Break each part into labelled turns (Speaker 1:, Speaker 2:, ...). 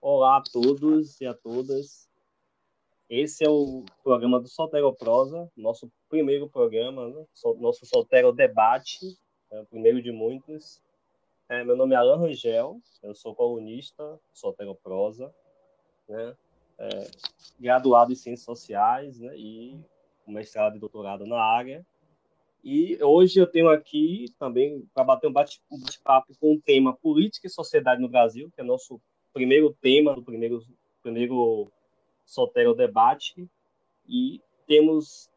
Speaker 1: Olá a todos e a todas. Esse é o programa do Soltero Prosa, nosso primeiro programa, né? nosso Soltero Debate, é o primeiro de muitos. É, meu nome é Alan Rangel, eu sou colunista, Prosa, né? É, graduado em Ciências Sociais né? e mestrado e doutorado na área. E hoje eu tenho aqui também para bater um bate-papo com o tema Política e Sociedade no Brasil, que é nosso primeiro tema do primeiro, primeiro Sotero Debate. E temos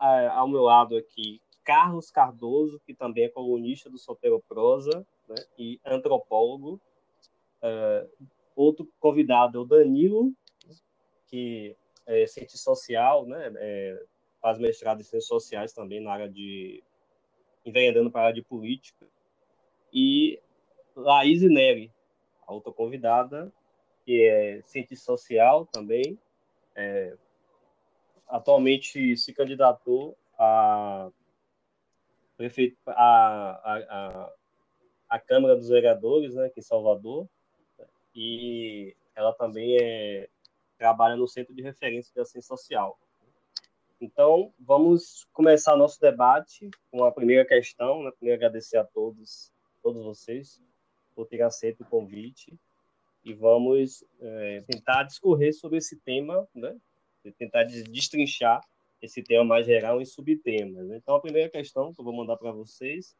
Speaker 1: é, ao meu lado aqui Carlos Cardoso, que também é colunista do Sotero Prosa né, e antropólogo. É, outro convidado é o Danilo, que é cientista social, né, é, faz mestrado em ciências sociais também na área de enveredando para a área de política. E Laís Neri, a outra convidada, que é cientista social também, é, atualmente se candidatou a prefeito a, a, a, a Câmara dos Vereadores, né, aqui em Salvador, e ela também é, trabalha no Centro de Referência de Ação Social. Então, vamos começar nosso debate com a primeira questão. Né? Primeiro, agradecer a todos, todos vocês, por terem aceito o convite. E vamos é, tentar discorrer sobre esse tema, né? tentar destrinchar esse tema mais geral em subtemas. Né? Então, a primeira questão que eu vou mandar para vocês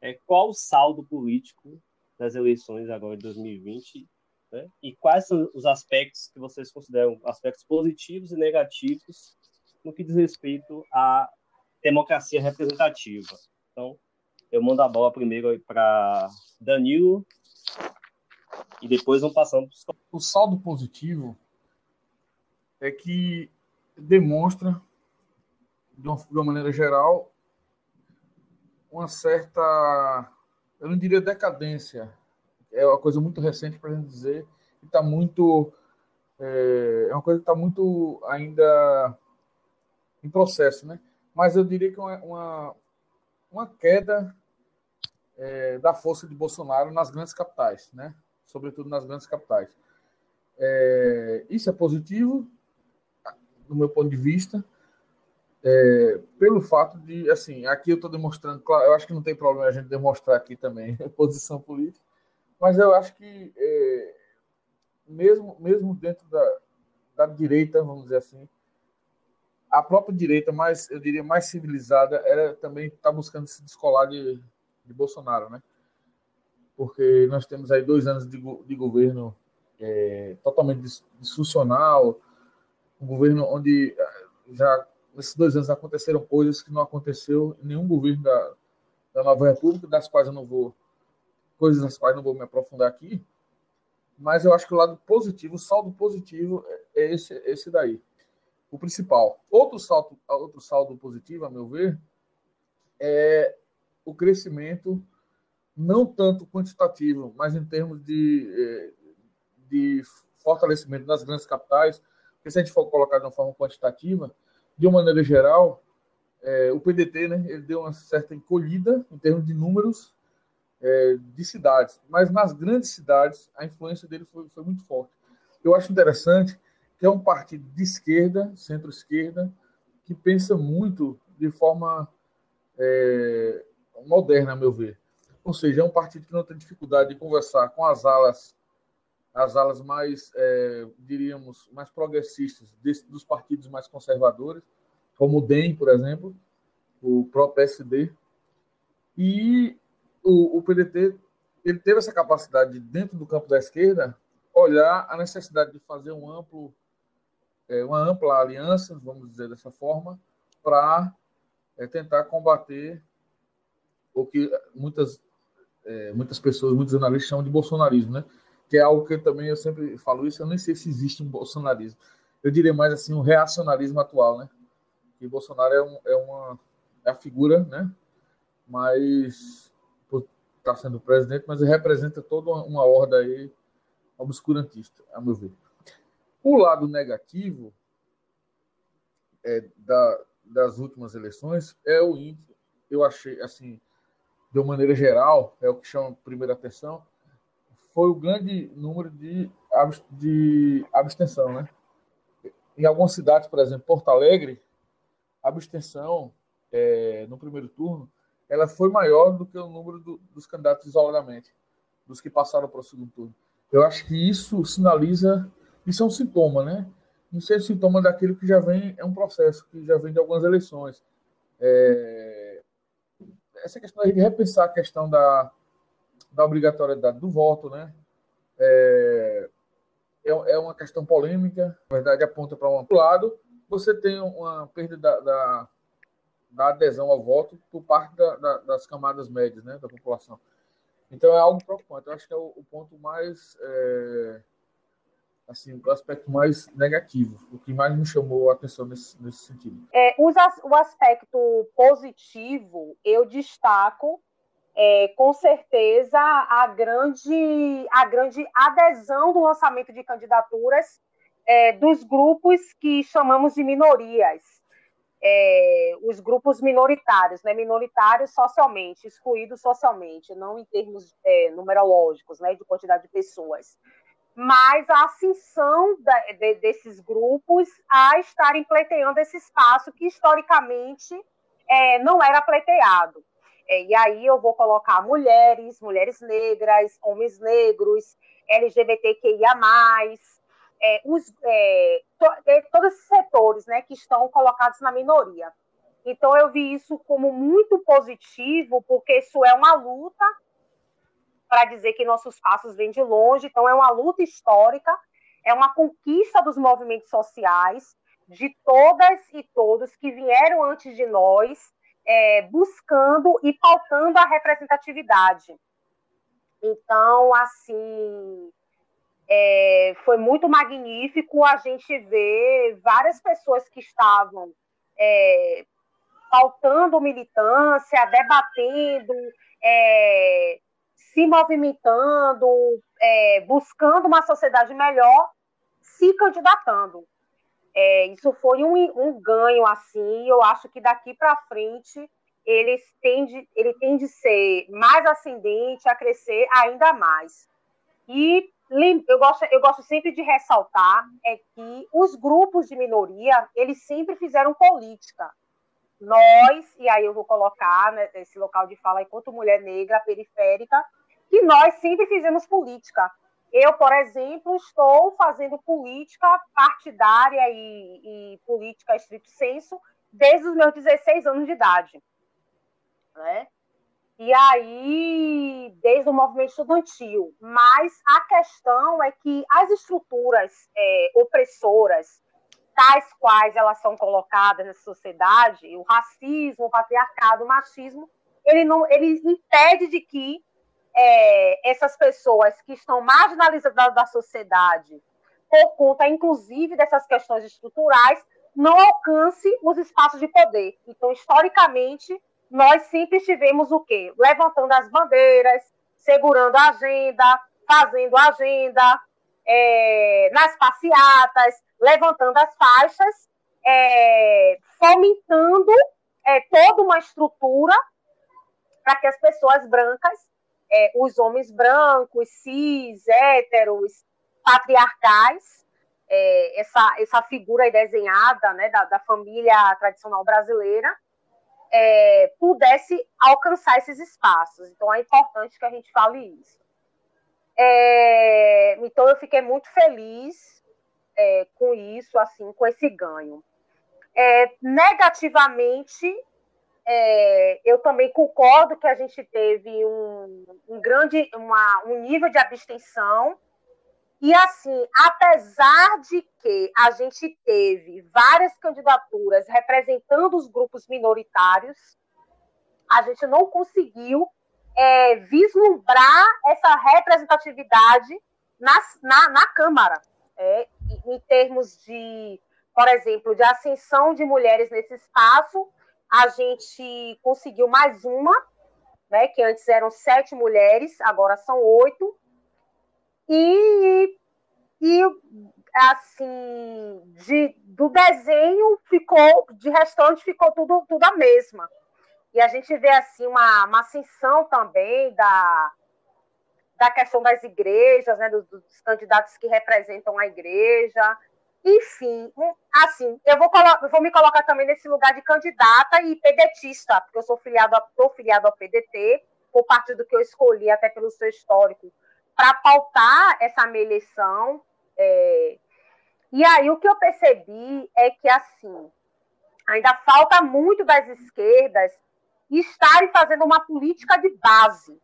Speaker 1: é qual o saldo político das eleições agora de 2020 né? e quais são os aspectos que vocês consideram aspectos positivos e negativos no que diz respeito à democracia representativa. Então, eu mando a bola primeiro para Danilo e depois vamos passando para
Speaker 2: O saldo positivo é que demonstra, de uma, de uma maneira geral, uma certa, eu não diria decadência, é uma coisa muito recente para gente dizer, que está muito, é, é uma coisa que está muito ainda em processo, né? Mas eu diria que uma, uma, uma queda é, da força de Bolsonaro nas grandes capitais, né? Sobretudo nas grandes capitais. É, isso é positivo, do meu ponto de vista, é, pelo fato de, assim, aqui eu estou demonstrando, claro, eu acho que não tem problema a gente demonstrar aqui também posição política, mas eu acho que é, mesmo, mesmo dentro da, da direita, vamos dizer assim, a própria direita, mais, eu diria, mais civilizada, era também está buscando se descolar de, de Bolsonaro, né? Porque nós temos aí dois anos de, de governo é, totalmente disfuncional, um governo onde é, já nesses dois anos aconteceram coisas que não aconteceu em nenhum governo da, da Nova República, das quais eu não vou, coisas das quais não vou me aprofundar aqui, mas eu acho que o lado positivo, o saldo positivo é, é esse, esse daí o principal. Outro salto, outro saldo positivo, a meu ver, é o crescimento não tanto quantitativo, mas em termos de, é, de fortalecimento das grandes capitais, porque se a gente for colocar de uma forma quantitativa, de uma maneira geral, é, o PDT né, ele deu uma certa encolhida em termos de números é, de cidades, mas nas grandes cidades a influência dele foi, foi muito forte. Eu acho interessante é um partido de esquerda, centro-esquerda, que pensa muito de forma é, moderna, a meu ver. Ou seja, é um partido que não tem dificuldade de conversar com as alas, as alas mais, é, diríamos, mais progressistas desse, dos partidos mais conservadores, como o DEM, por exemplo, o próprio PSD. E o, o PDT ele teve essa capacidade de, dentro do campo da esquerda, olhar a necessidade de fazer um amplo é, uma ampla aliança, vamos dizer dessa forma, para é, tentar combater o que muitas, é, muitas pessoas, muitos jornalistas chamam de bolsonarismo, né? que é algo que eu também eu sempre falo isso, eu nem sei se existe um bolsonarismo. Eu diria mais assim, um reacionarismo atual, né? Que Bolsonaro é, um, é uma é a figura, né? Mas estar sendo presidente, mas representa toda uma, uma horda aí obscurantista, a meu ver. O lado negativo é, da, das últimas eleições é o índice, eu achei, assim, de uma maneira geral, é o que chama primeira atenção, foi o grande número de, de abstenção, né? Em algumas cidades, por exemplo, Porto Alegre, a abstenção é, no primeiro turno ela foi maior do que o número do, dos candidatos isoladamente, dos que passaram para o segundo turno. Eu acho que isso sinaliza, isso é um sintoma, né? Não sei se é sintoma daquilo que já vem, é um processo que já vem de algumas eleições. É, essa questão de repensar a questão da, da obrigatoriedade do voto, né? É, é, é uma questão polêmica, na verdade aponta para um lado, você tem uma perda da, da, da adesão ao voto por parte da, da, das camadas médias né, da população. Então é algo preocupante. Eu acho que é o, o ponto mais é, assim, o aspecto mais negativo, o que mais me chamou a atenção nesse, nesse sentido.
Speaker 3: É, o aspecto positivo eu destaco é, com certeza a grande, a grande adesão do lançamento de candidaturas é, dos grupos que chamamos de minorias, é, os grupos minoritários, né, minoritários socialmente, excluídos socialmente, não em termos é, numerológicos, né, de quantidade de pessoas, mas a ascensão da, de, desses grupos a estarem pleiteando esse espaço que historicamente é, não era pleiteado. É, e aí eu vou colocar mulheres, mulheres negras, homens negros, LGBTQIA+, é, os, é, to, é, todos esses setores né, que estão colocados na minoria. Então eu vi isso como muito positivo, porque isso é uma luta para dizer que nossos passos vêm de longe, então é uma luta histórica, é uma conquista dos movimentos sociais, de todas e todos que vieram antes de nós, é, buscando e pautando a representatividade. Então, assim, é, foi muito magnífico a gente ver várias pessoas que estavam é, pautando militância, debatendo, é, se movimentando, é, buscando uma sociedade melhor, se candidatando. É, isso foi um, um ganho assim. Eu acho que daqui para frente ele tende, ele tende a ser mais ascendente, a crescer ainda mais. E eu gosto, eu gosto sempre de ressaltar é que os grupos de minoria eles sempre fizeram política. Nós, e aí eu vou colocar né, esse local de fala enquanto mulher negra periférica, que nós sempre fizemos política. Eu, por exemplo, estou fazendo política partidária e, e política estrito senso desde os meus 16 anos de idade. Né? E aí, desde o movimento estudantil. Mas a questão é que as estruturas é, opressoras, tais quais elas são colocadas na sociedade, o racismo, o patriarcado, o machismo, ele não, ele impede de que é, essas pessoas que estão marginalizadas da sociedade, por conta, inclusive, dessas questões estruturais, não alcance os espaços de poder. Então, historicamente, nós sempre estivemos o quê? Levantando as bandeiras, segurando a agenda, fazendo agenda, é, nas passeatas, levantando as faixas, é, fomentando é, toda uma estrutura para que as pessoas brancas é, os homens brancos, cis, héteros, patriarcais, é, essa, essa figura desenhada né, da, da família tradicional brasileira, é, pudesse alcançar esses espaços. Então é importante que a gente fale isso. É, então eu fiquei muito feliz é, com isso, assim, com esse ganho. É, negativamente, é, eu também concordo que a gente teve um, um grande uma, um nível de abstenção. E assim, apesar de que a gente teve várias candidaturas representando os grupos minoritários, a gente não conseguiu é, vislumbrar essa representatividade nas, na, na Câmara, é, em termos de, por exemplo, de ascensão de mulheres nesse espaço a gente conseguiu mais uma, né, que antes eram sete mulheres, agora são oito. E, e assim, de, do desenho ficou, de restante ficou tudo, tudo a mesma. e a gente vê assim uma, uma ascensão também da, da questão das igrejas, né, dos, dos candidatos que representam a igreja. Enfim, assim, eu vou, vou me colocar também nesse lugar de candidata e pedetista, porque eu sou filiado, estou filiado ao PDT, por parte do que eu escolhi, até pelo seu histórico, para pautar essa minha eleição. É... E aí o que eu percebi é que, assim, ainda falta muito das esquerdas estarem fazendo uma política de base,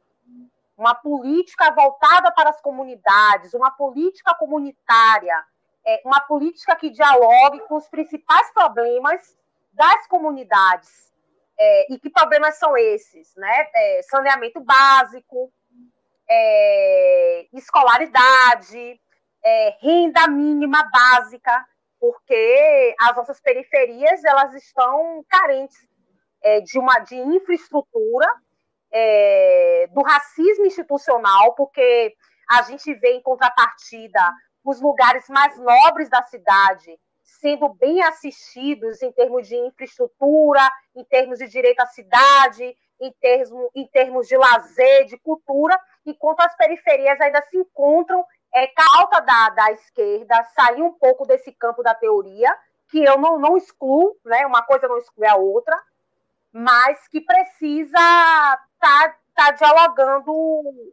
Speaker 3: uma política voltada para as comunidades, uma política comunitária, é, uma política que dialogue com os principais problemas das comunidades. É, e que problemas são esses? Né? É, saneamento básico, é, escolaridade, é, renda mínima básica, porque as nossas periferias elas estão carentes é, de uma de infraestrutura, do racismo institucional, porque a gente vê em contrapartida os lugares mais nobres da cidade sendo bem assistidos em termos de infraestrutura, em termos de direito à cidade, em termos, em termos de lazer, de cultura, enquanto as periferias ainda se encontram é, alta da, da esquerda, sair um pouco desse campo da teoria, que eu não, não excluo, né? uma coisa não exclui a outra, mas que precisa estar tá, tá dialogando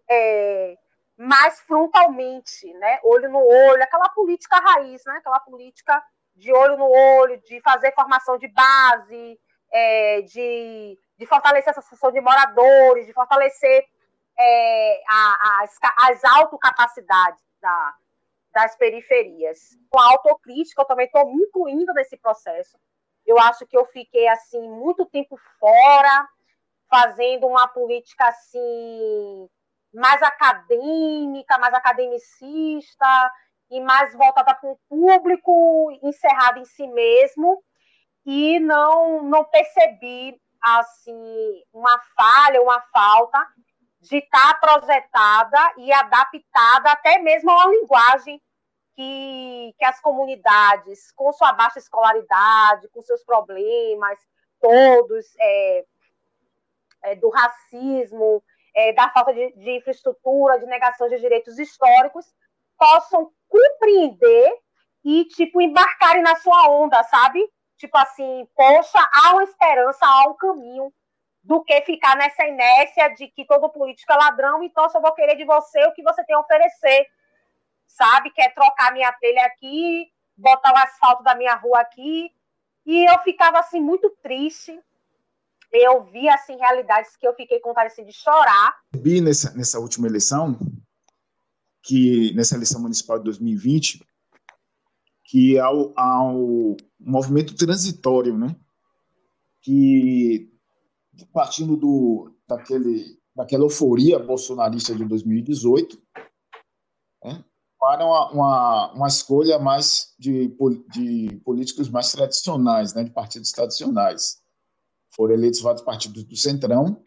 Speaker 3: é, mais frontalmente, né? Olho no olho, aquela política raiz, né? Aquela política de olho no olho, de fazer formação de base, é, de, de fortalecer a associação de moradores, de fortalecer é, a, as, as autocapacidades da, das periferias. Com a autocrítica, eu também estou me incluindo nesse processo. Eu acho que eu fiquei assim muito tempo fora, fazendo uma política assim mais acadêmica, mais academicista e mais voltada para um público encerrado em si mesmo. E não não percebi assim uma falha, uma falta de estar projetada e adaptada até mesmo a uma linguagem que, que as comunidades, com sua baixa escolaridade, com seus problemas todos, é, é, do racismo, é, da falta de, de infraestrutura, de negação de direitos históricos, possam compreender e, tipo, embarcarem na sua onda, sabe? Tipo assim, poxa, há uma esperança, há um caminho do que ficar nessa inércia de que todo político é ladrão, então só vou querer de você o que você tem a oferecer, sabe? Quer trocar minha telha aqui, botar o asfalto da minha rua aqui. E eu ficava, assim, muito triste, eu vi assim realidades que eu fiquei com vontade assim, de chorar.
Speaker 4: Vi nessa, nessa última eleição, que nessa eleição municipal de 2020, que há um movimento transitório, né? Que partindo do daquele daquela euforia bolsonarista de 2018, né? para uma, uma, uma, escolha mais de, de políticos mais tradicionais, né, de partidos tradicionais foram eleitos vários partidos do Centrão,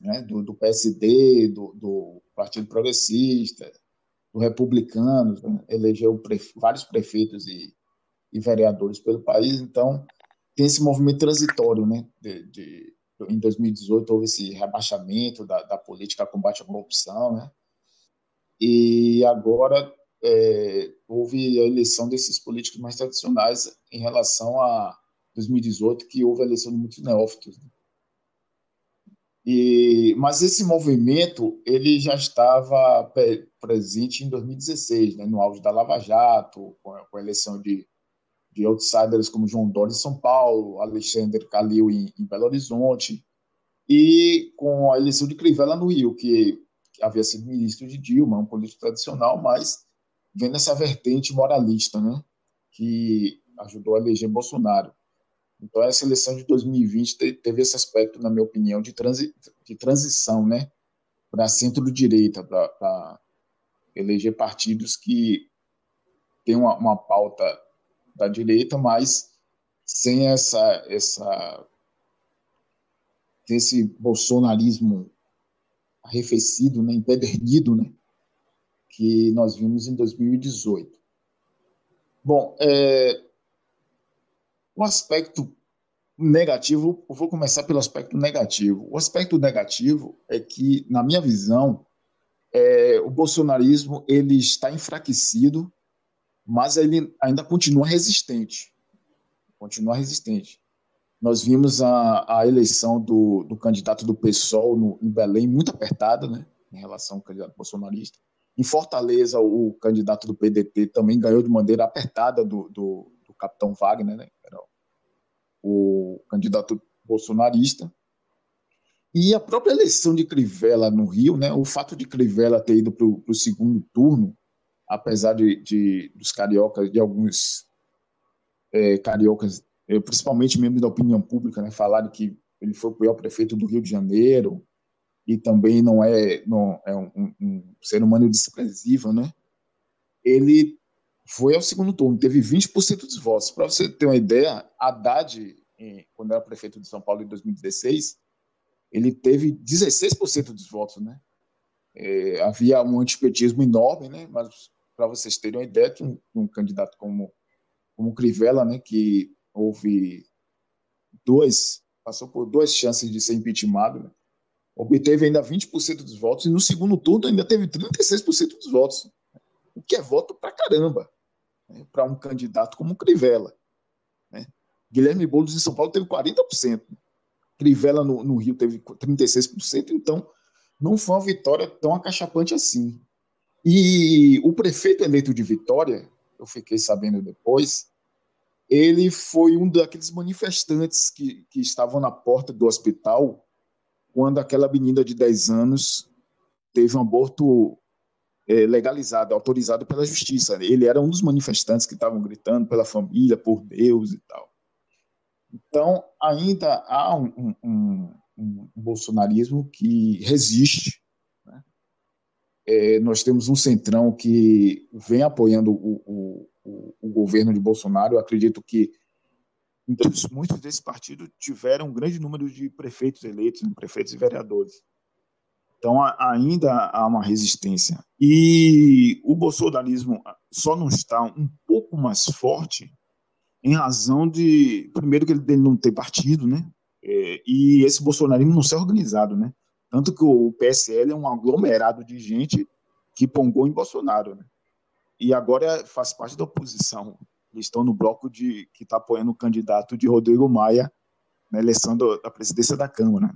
Speaker 4: né, do, do PSD, do, do, Partido Progressista, do Republicanos, né, elegeu prefe vários prefeitos e, e, vereadores pelo país, então tem esse movimento transitório, né, de, de em 2018 houve esse rebaixamento da, da política combate à corrupção, né, e agora é, houve a eleição desses políticos mais tradicionais em relação a 2018, que houve a eleição de muitos neófitos. Né? E, mas esse movimento ele já estava presente em 2016, né, no auge da Lava Jato, com a, com a eleição de, de outsiders como João Dória em São Paulo, Alexandre Calil em, em, Belo Horizonte, e com a eleição de Crivella no Rio, que, que havia sido ministro de Dilma, um político tradicional, mas vendo essa vertente moralista, né, que ajudou a eleger Bolsonaro. Então, essa eleição de 2020 teve esse aspecto, na minha opinião, de, transi de transição né, para centro-direita, para eleger partidos que têm uma, uma pauta da direita, mas sem essa, essa esse bolsonarismo arrefecido, né, empedernido, né, que nós vimos em 2018. Bom, é, um aspecto negativo, vou começar pelo aspecto negativo. O aspecto negativo é que, na minha visão, é, o bolsonarismo ele está enfraquecido, mas ele ainda continua resistente. Continua resistente. Nós vimos a, a eleição do, do candidato do PSOL no, em Belém muito apertada, né, em relação ao candidato bolsonarista. Em Fortaleza, o, o candidato do PDT também ganhou de maneira apertada do, do, do capitão Wagner, né, o candidato bolsonarista. E a própria eleição de Crivella no Rio, né, o fato de Crivella ter ido para o segundo turno, apesar de, de, dos cariocas, de alguns é, cariocas, principalmente membros da opinião pública, né, falarem que ele foi o pior prefeito do Rio de Janeiro e também não é, não, é um, um, um ser humano desprezível, né? Ele foi ao segundo turno, teve 20% dos votos. Para você ter uma ideia, Haddad, quando era prefeito de São Paulo em 2016, ele teve 16% dos votos, né? É, havia um antipetismo enorme, né? Mas para vocês terem uma ideia, que um, um, candidato como como Crivella, né, que houve duas passou por duas chances de ser impeachment, né? obteve ainda 20% dos votos e no segundo turno ainda teve 36% dos votos, o que é voto para caramba né? para um candidato como Crivella. Né? Guilherme Boulos em São Paulo teve 40%. Crivella no, no Rio teve 36%, então não foi uma vitória tão acachapante assim. E o prefeito eleito de Vitória, eu fiquei sabendo depois, ele foi um daqueles manifestantes que, que estavam na porta do hospital quando aquela menina de 10 anos teve um aborto legalizado, autorizado pela justiça. Ele era um dos manifestantes que estavam gritando pela família, por Deus e tal. Então, ainda há um, um, um bolsonarismo que resiste. Né? É, nós temos um centrão que vem apoiando o, o, o governo de Bolsonaro. Eu acredito que muitos desses partidos tiveram um grande número de prefeitos eleitos, prefeitos e vereadores. Então, ainda há uma resistência. E o bolsonarismo só não está um pouco mais forte em razão de, primeiro, que ele não tem partido, né? É, e esse bolsonarismo não ser organizado, né? Tanto que o PSL é um aglomerado de gente que pongou em Bolsonaro, né? E agora faz parte da oposição. Eles estão no bloco de que está apoiando o candidato de Rodrigo Maia na eleição da presidência da Câmara.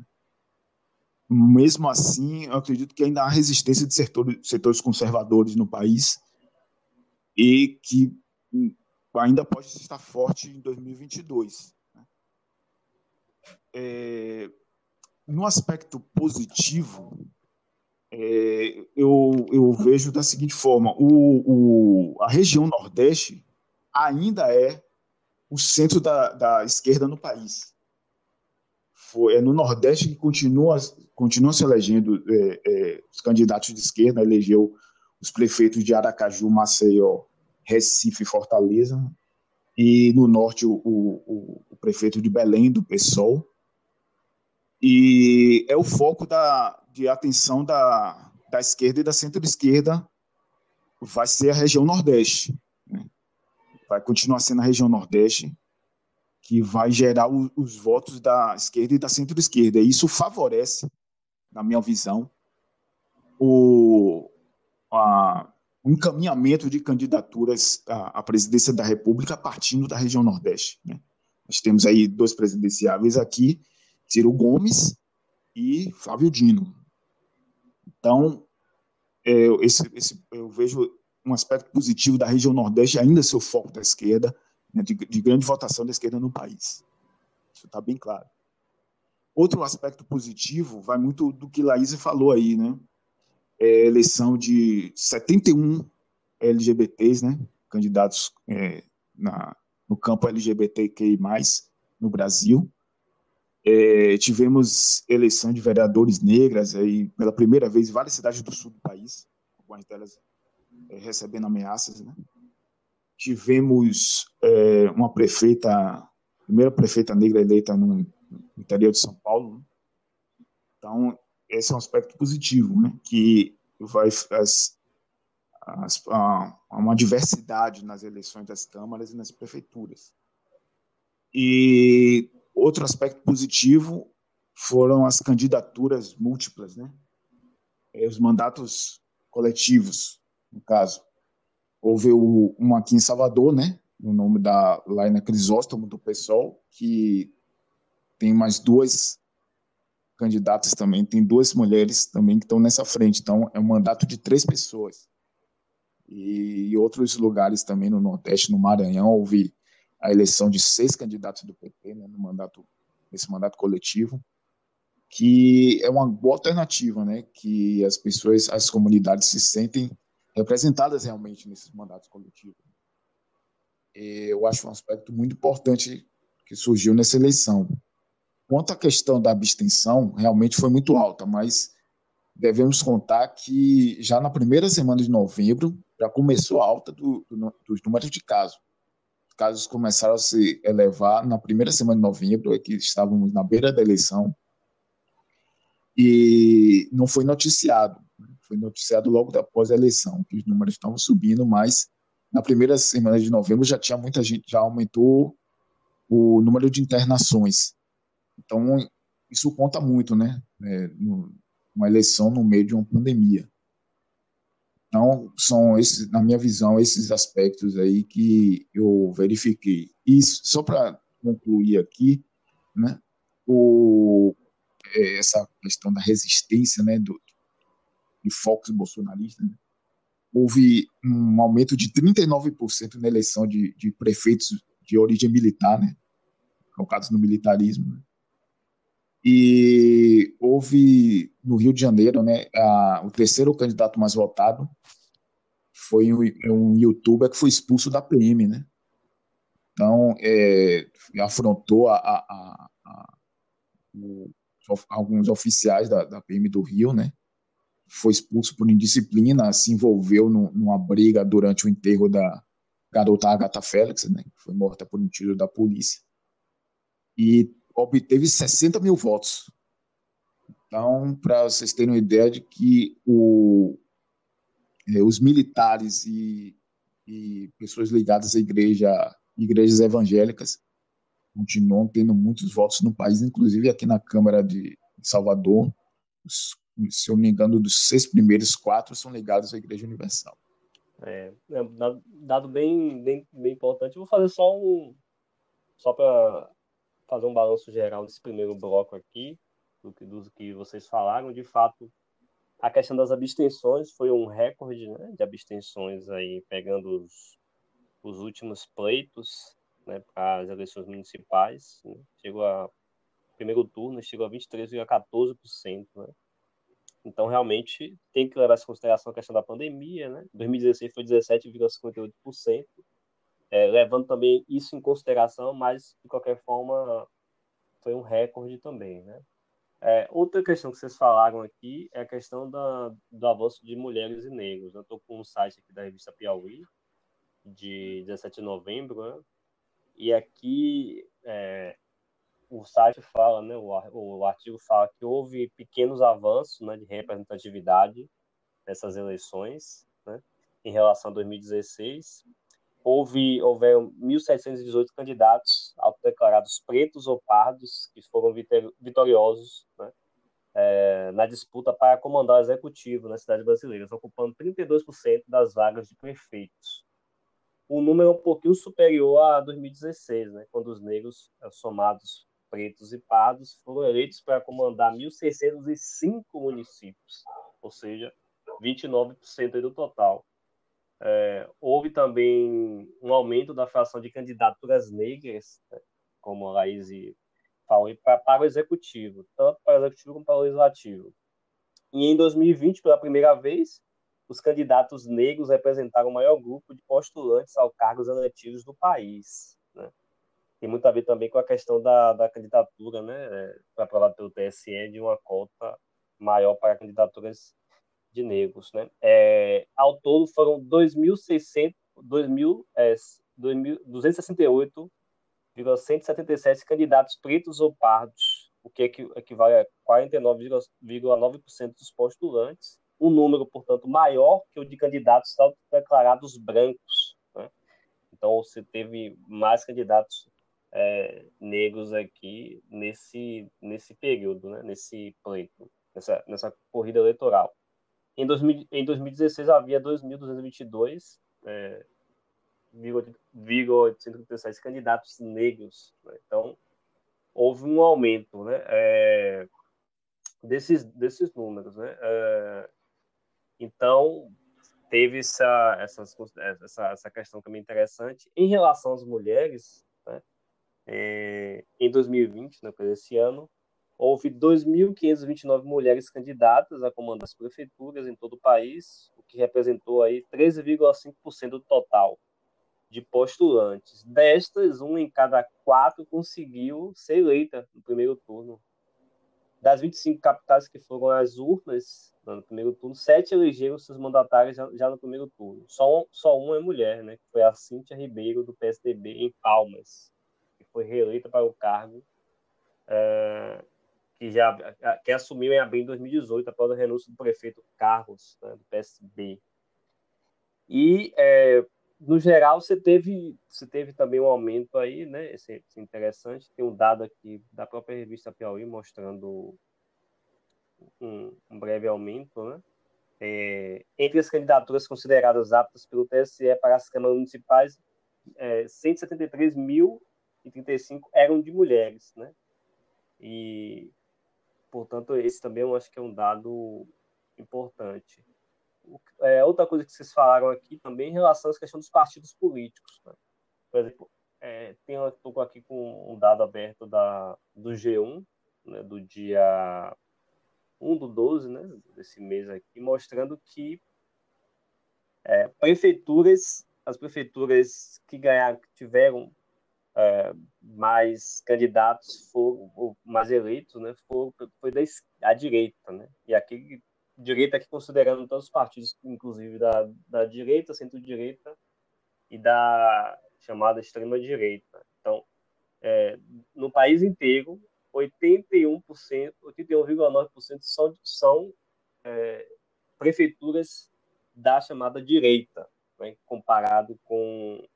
Speaker 4: Mesmo assim, eu acredito que ainda há resistência de setores, conservadores no país e que ainda pode estar forte em 2022. Né? É, no aspecto positivo, é, eu, eu vejo da seguinte forma: o, o, a região Nordeste ainda é o centro da, da esquerda no país. Foi, é no Nordeste que continua, continua se elegendo é, é, os candidatos de esquerda, elegeu os prefeitos de Aracaju, Maceió, Recife e Fortaleza, e no norte o, o, o, prefeito de Belém, do PSOL. E é o foco da, de atenção da, da esquerda e da centro-esquerda vai ser a região Nordeste. Né? Vai continuar sendo a região Nordeste que vai gerar o, os votos da esquerda e da centro-esquerda. Isso favorece, na minha visão, o, a, um encaminhamento de candidaturas à, à, presidência da República partindo da região Nordeste. Né? Nós temos aí dois presidenciáveis aqui, Ciro Gomes e Flávio Dino. Então, é, esse, esse, eu vejo um aspecto positivo da região Nordeste ainda ser o foco da esquerda, de, de grande votação da esquerda no país. Isso está bem claro. Outro aspecto positivo vai muito do que Laís falou aí, né? é, eleição de 71 LGBTs, né, candidatos é, na, no campo LGBTQI+, no Brasil. É, tivemos eleição de vereadores negras aí pela primeira vez em várias cidades do sul do país, algumas delas é, recebendo ameaças. Né? Tivemos é, uma prefeita, primeira prefeita negra eleita no, interior de São Paulo. Né? Então, esse é um aspecto positivo, né? que vai as, as, a, uma diversidade nas eleições das câmaras e nas prefeituras. E outro aspecto positivo foram as candidaturas múltiplas, né? Os mandatos coletivos, no caso. Houve o, um aqui em Salvador, né? No nome da Laina Crisóstomo, do PSOL, que tem mais duas candidatas também, tem duas mulheres também que estão nessa frente. Então, é um mandato de três pessoas. E, outros lugares também no Nordeste, no Maranhão, houve a eleição de seis candidatos do PT, né, no mandato, nesse mandato coletivo, que é uma boa alternativa, né, que as pessoas, as comunidades se sentem representadas realmente nesses mandatos coletivos. E eu acho um aspecto muito importante que surgiu nessa eleição. Quanto à questão da abstenção, realmente foi muito alta, mas devemos contar que já na primeira semana de novembro já começou a alta do, do, dos números de casos. Os casos começaram a se elevar na primeira semana de novembro, é que estávamos na beira da eleição, e não foi noticiado. Foi noticiado logo após a eleição, que os números estavam subindo, mas na primeira semana de novembro já tinha muita gente, já aumentou o número de internações. Então, isso conta muito, né? É, uma eleição no meio de uma pandemia. Então, são, esses, na minha visão, esses aspectos aí que eu verifiquei. E só para concluir aqui, né, o, é, essa questão da resistência né, do, de focos bolsonaristas, né, houve um aumento de 39% na eleição de, de prefeitos de origem militar, né, colocados no militarismo. Né. E houve no Rio de Janeiro, né, a, o terceiro candidato mais votado foi um, um youtuber que foi expulso da PM, né? Então, é, afrontou a, a, a, alguns oficiais da, da, PM do Rio, né? Foi expulso por indisciplina, se envolveu no, numa briga durante o enterro da garota Agatha Félix, né? Que foi morta por um tiro da polícia. E obteve 60 mil votos. Então, para vocês terem uma ideia de que o, é, os militares e, e, pessoas ligadas à igreja, igrejas evangélicas, continuam tendo muitos votos no país, inclusive aqui na Câmara de Salvador, os, se eu não me engano, dos seis primeiros, quatro são ligados à Igreja Universal.
Speaker 1: É, é dado bem, bem, bem importante. Eu vou fazer só um, só para fazer um balanço geral desse primeiro bloco aqui, do que, do que vocês falaram. De fato, a questão das abstenções foi um recorde né, de abstenções aí, pegando os, os últimos pleitos né, para as eleições municipais. Né, chegou a primeiro turno, chegou a 23,14%. Né? Então, realmente, tem que levar em consideração a questão da pandemia. Né? 2016 foi 17,58% é, levando também isso em consideração, mas de qualquer forma foi um recorde também, né? É, outra questão que vocês falaram aqui é a questão da, do avanço de mulheres e negros. Eu estou com um site aqui da revista Piauí, de 17 de novembro, né? e aqui é, o site fala, né, o, artigo fala que houve pequenos avanços né, de representatividade nessas eleições né, em relação a 2016, houve houveram 1.718 candidatos autodeclarados pretos ou pardos que foram vitoriosos né, é, na disputa para comandar o executivo nas cidades brasileiras, ocupando 32% das vagas de prefeitos. O número é um pouquinho superior a 2016, né, quando os negros somados pretos e pardos foram eleitos para comandar 1.605 municípios, ou seja, 29% do total. É, houve também um aumento da fração de candidaturas negras, né, como a Laís falou, para, para o executivo, tanto para o executivo como para o legislativo. E em 2020, pela primeira vez, os candidatos negros representaram o maior grupo de postulantes ao cargos eletivos do país. Tem muito a ver também com a questão da, da candidatura, né, é, aprovada pelo TSE, de uma cota maior para candidaturas de negros. Né? É, ao todo foram 2.600, 268,177 candidatos pretos ou pardos, o que equivale a 49,9% dos postulantes, um número, portanto, maior que o de candidatos declarados brancos. Né? Então, você teve mais candidatos é, negros aqui nesse, nesse período, né? nesse pleito, nessa, nessa corrida eleitoral. Em, 2000, em 2016 havia 2.222 é, 836 candidatos negros. Né? Então, houve um aumento né? É, desses, desses números. Né? É, então, teve essa, essa, essa, essa questão também interessante. Em relação às mulheres? É, em 2020, né, esse ano, houve 2.529 mulheres candidatas a comandar as prefeituras em todo o país, o que representou aí 13,5% do total de postulantes. Destas, um em cada quatro conseguiu ser eleita no primeiro turno. Das 25 capitais que foram às urnas no primeiro turno, sete elegeram seus mandatários já, já, no primeiro turno. Só, só uma é mulher, né, que foi a Cíntia Ribeiro, do PSDB, em Palmas, foi reeleita para o cargo, é, que já que assumiu em abril de 2018, após a renúncia do prefeito Carlos, né, do PSB. E é, no geral, você teve, você teve também um aumento aí, né? Esse, esse interessante. Tem um dado aqui da própria revista Piauí mostrando um, um breve aumento, né? É, entre as candidaturas consideradas aptas pelo TSE para as câmaras municipais, é, 173.035 eram de mulheres, né? E, portanto, esse também eu acho que é um dado importante é, outra coisa que vocês falaram aqui também em relação à questão dos partidos políticos. Né? Por exemplo, é, estou aqui com um dado aberto da, do G1, né, do dia 1 do 12, né, desse mês aqui, mostrando que é, prefeituras, as prefeituras que ganharam, que tiveram é, mais candidatos foram, mais eleitos, né, foram, foi da a direita, né, e aqui direita aqui considerando todos os partidos, inclusive da, da direita, centro-direita e da chamada extrema-direita. Então, é, no país inteiro, 81%, 81,9% são, são é, prefeituras da chamada direita, né, comparado com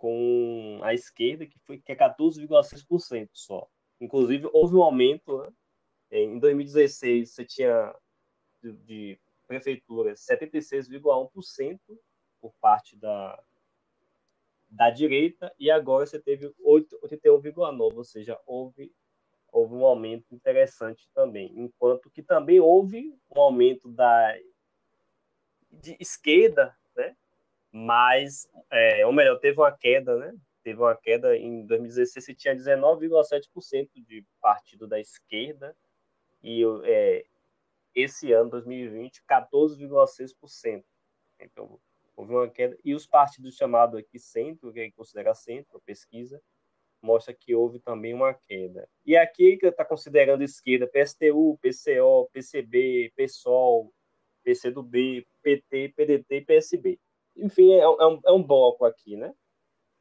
Speaker 1: com a esquerda, que foi que é 14,6% só. Inclusive, houve um aumento né, em 2016, você tinha de, de prefeitura 76,1% por parte da, da direita, e agora você teve 81,9%, ou seja, houve, houve um aumento interessante também. Enquanto que também houve um aumento da de esquerda? Mas, é, ou melhor, teve uma queda, né? Teve uma queda em 2016, você tinha 19,7% de partido da esquerda e é, esse ano, 2020, 14,6%. Então, houve uma queda. E os partidos chamados aqui centro, que é considera centro, a pesquisa, mostra que houve também uma queda. E aqui que está considerando esquerda, PSTU, PCO, PCB, PSOL, PCdoB, PT, PDT e PSB. Enfim, é, é, um, é um bloco aqui, né?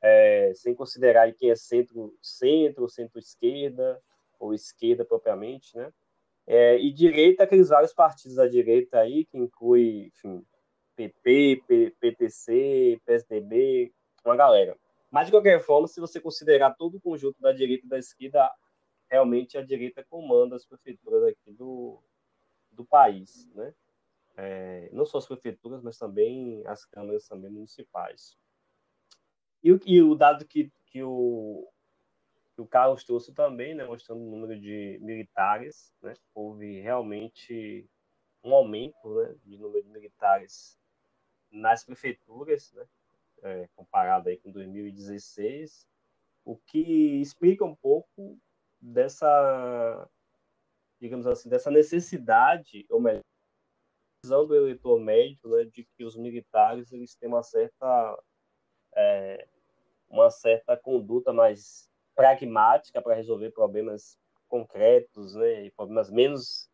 Speaker 1: É, sem considerar quem é centro, centro, centro-esquerda, ou esquerda propriamente, né? É, e direita, aqueles vários partidos da direita aí, que inclui, enfim, PP, P, PTC, PSDB, uma galera. Mas, de qualquer forma, se você considerar todo o conjunto da direita e da esquerda, realmente a direita comanda as prefeituras aqui do, do país, né? É, não só as prefeituras, mas também as câmaras também municipais. E, e o dado que, que o, que o Carlos trouxe também, né, mostrando o número de militares, né, houve realmente um aumento né, de número de militares nas prefeituras, né, é, comparado aí com 2016, o que explica um pouco dessa, digamos assim, dessa necessidade, ou melhor, visão do eleitor médio, né, de que os militares eles têm uma certa é, uma certa conduta mais pragmática para resolver problemas concretos, né, e problemas menos,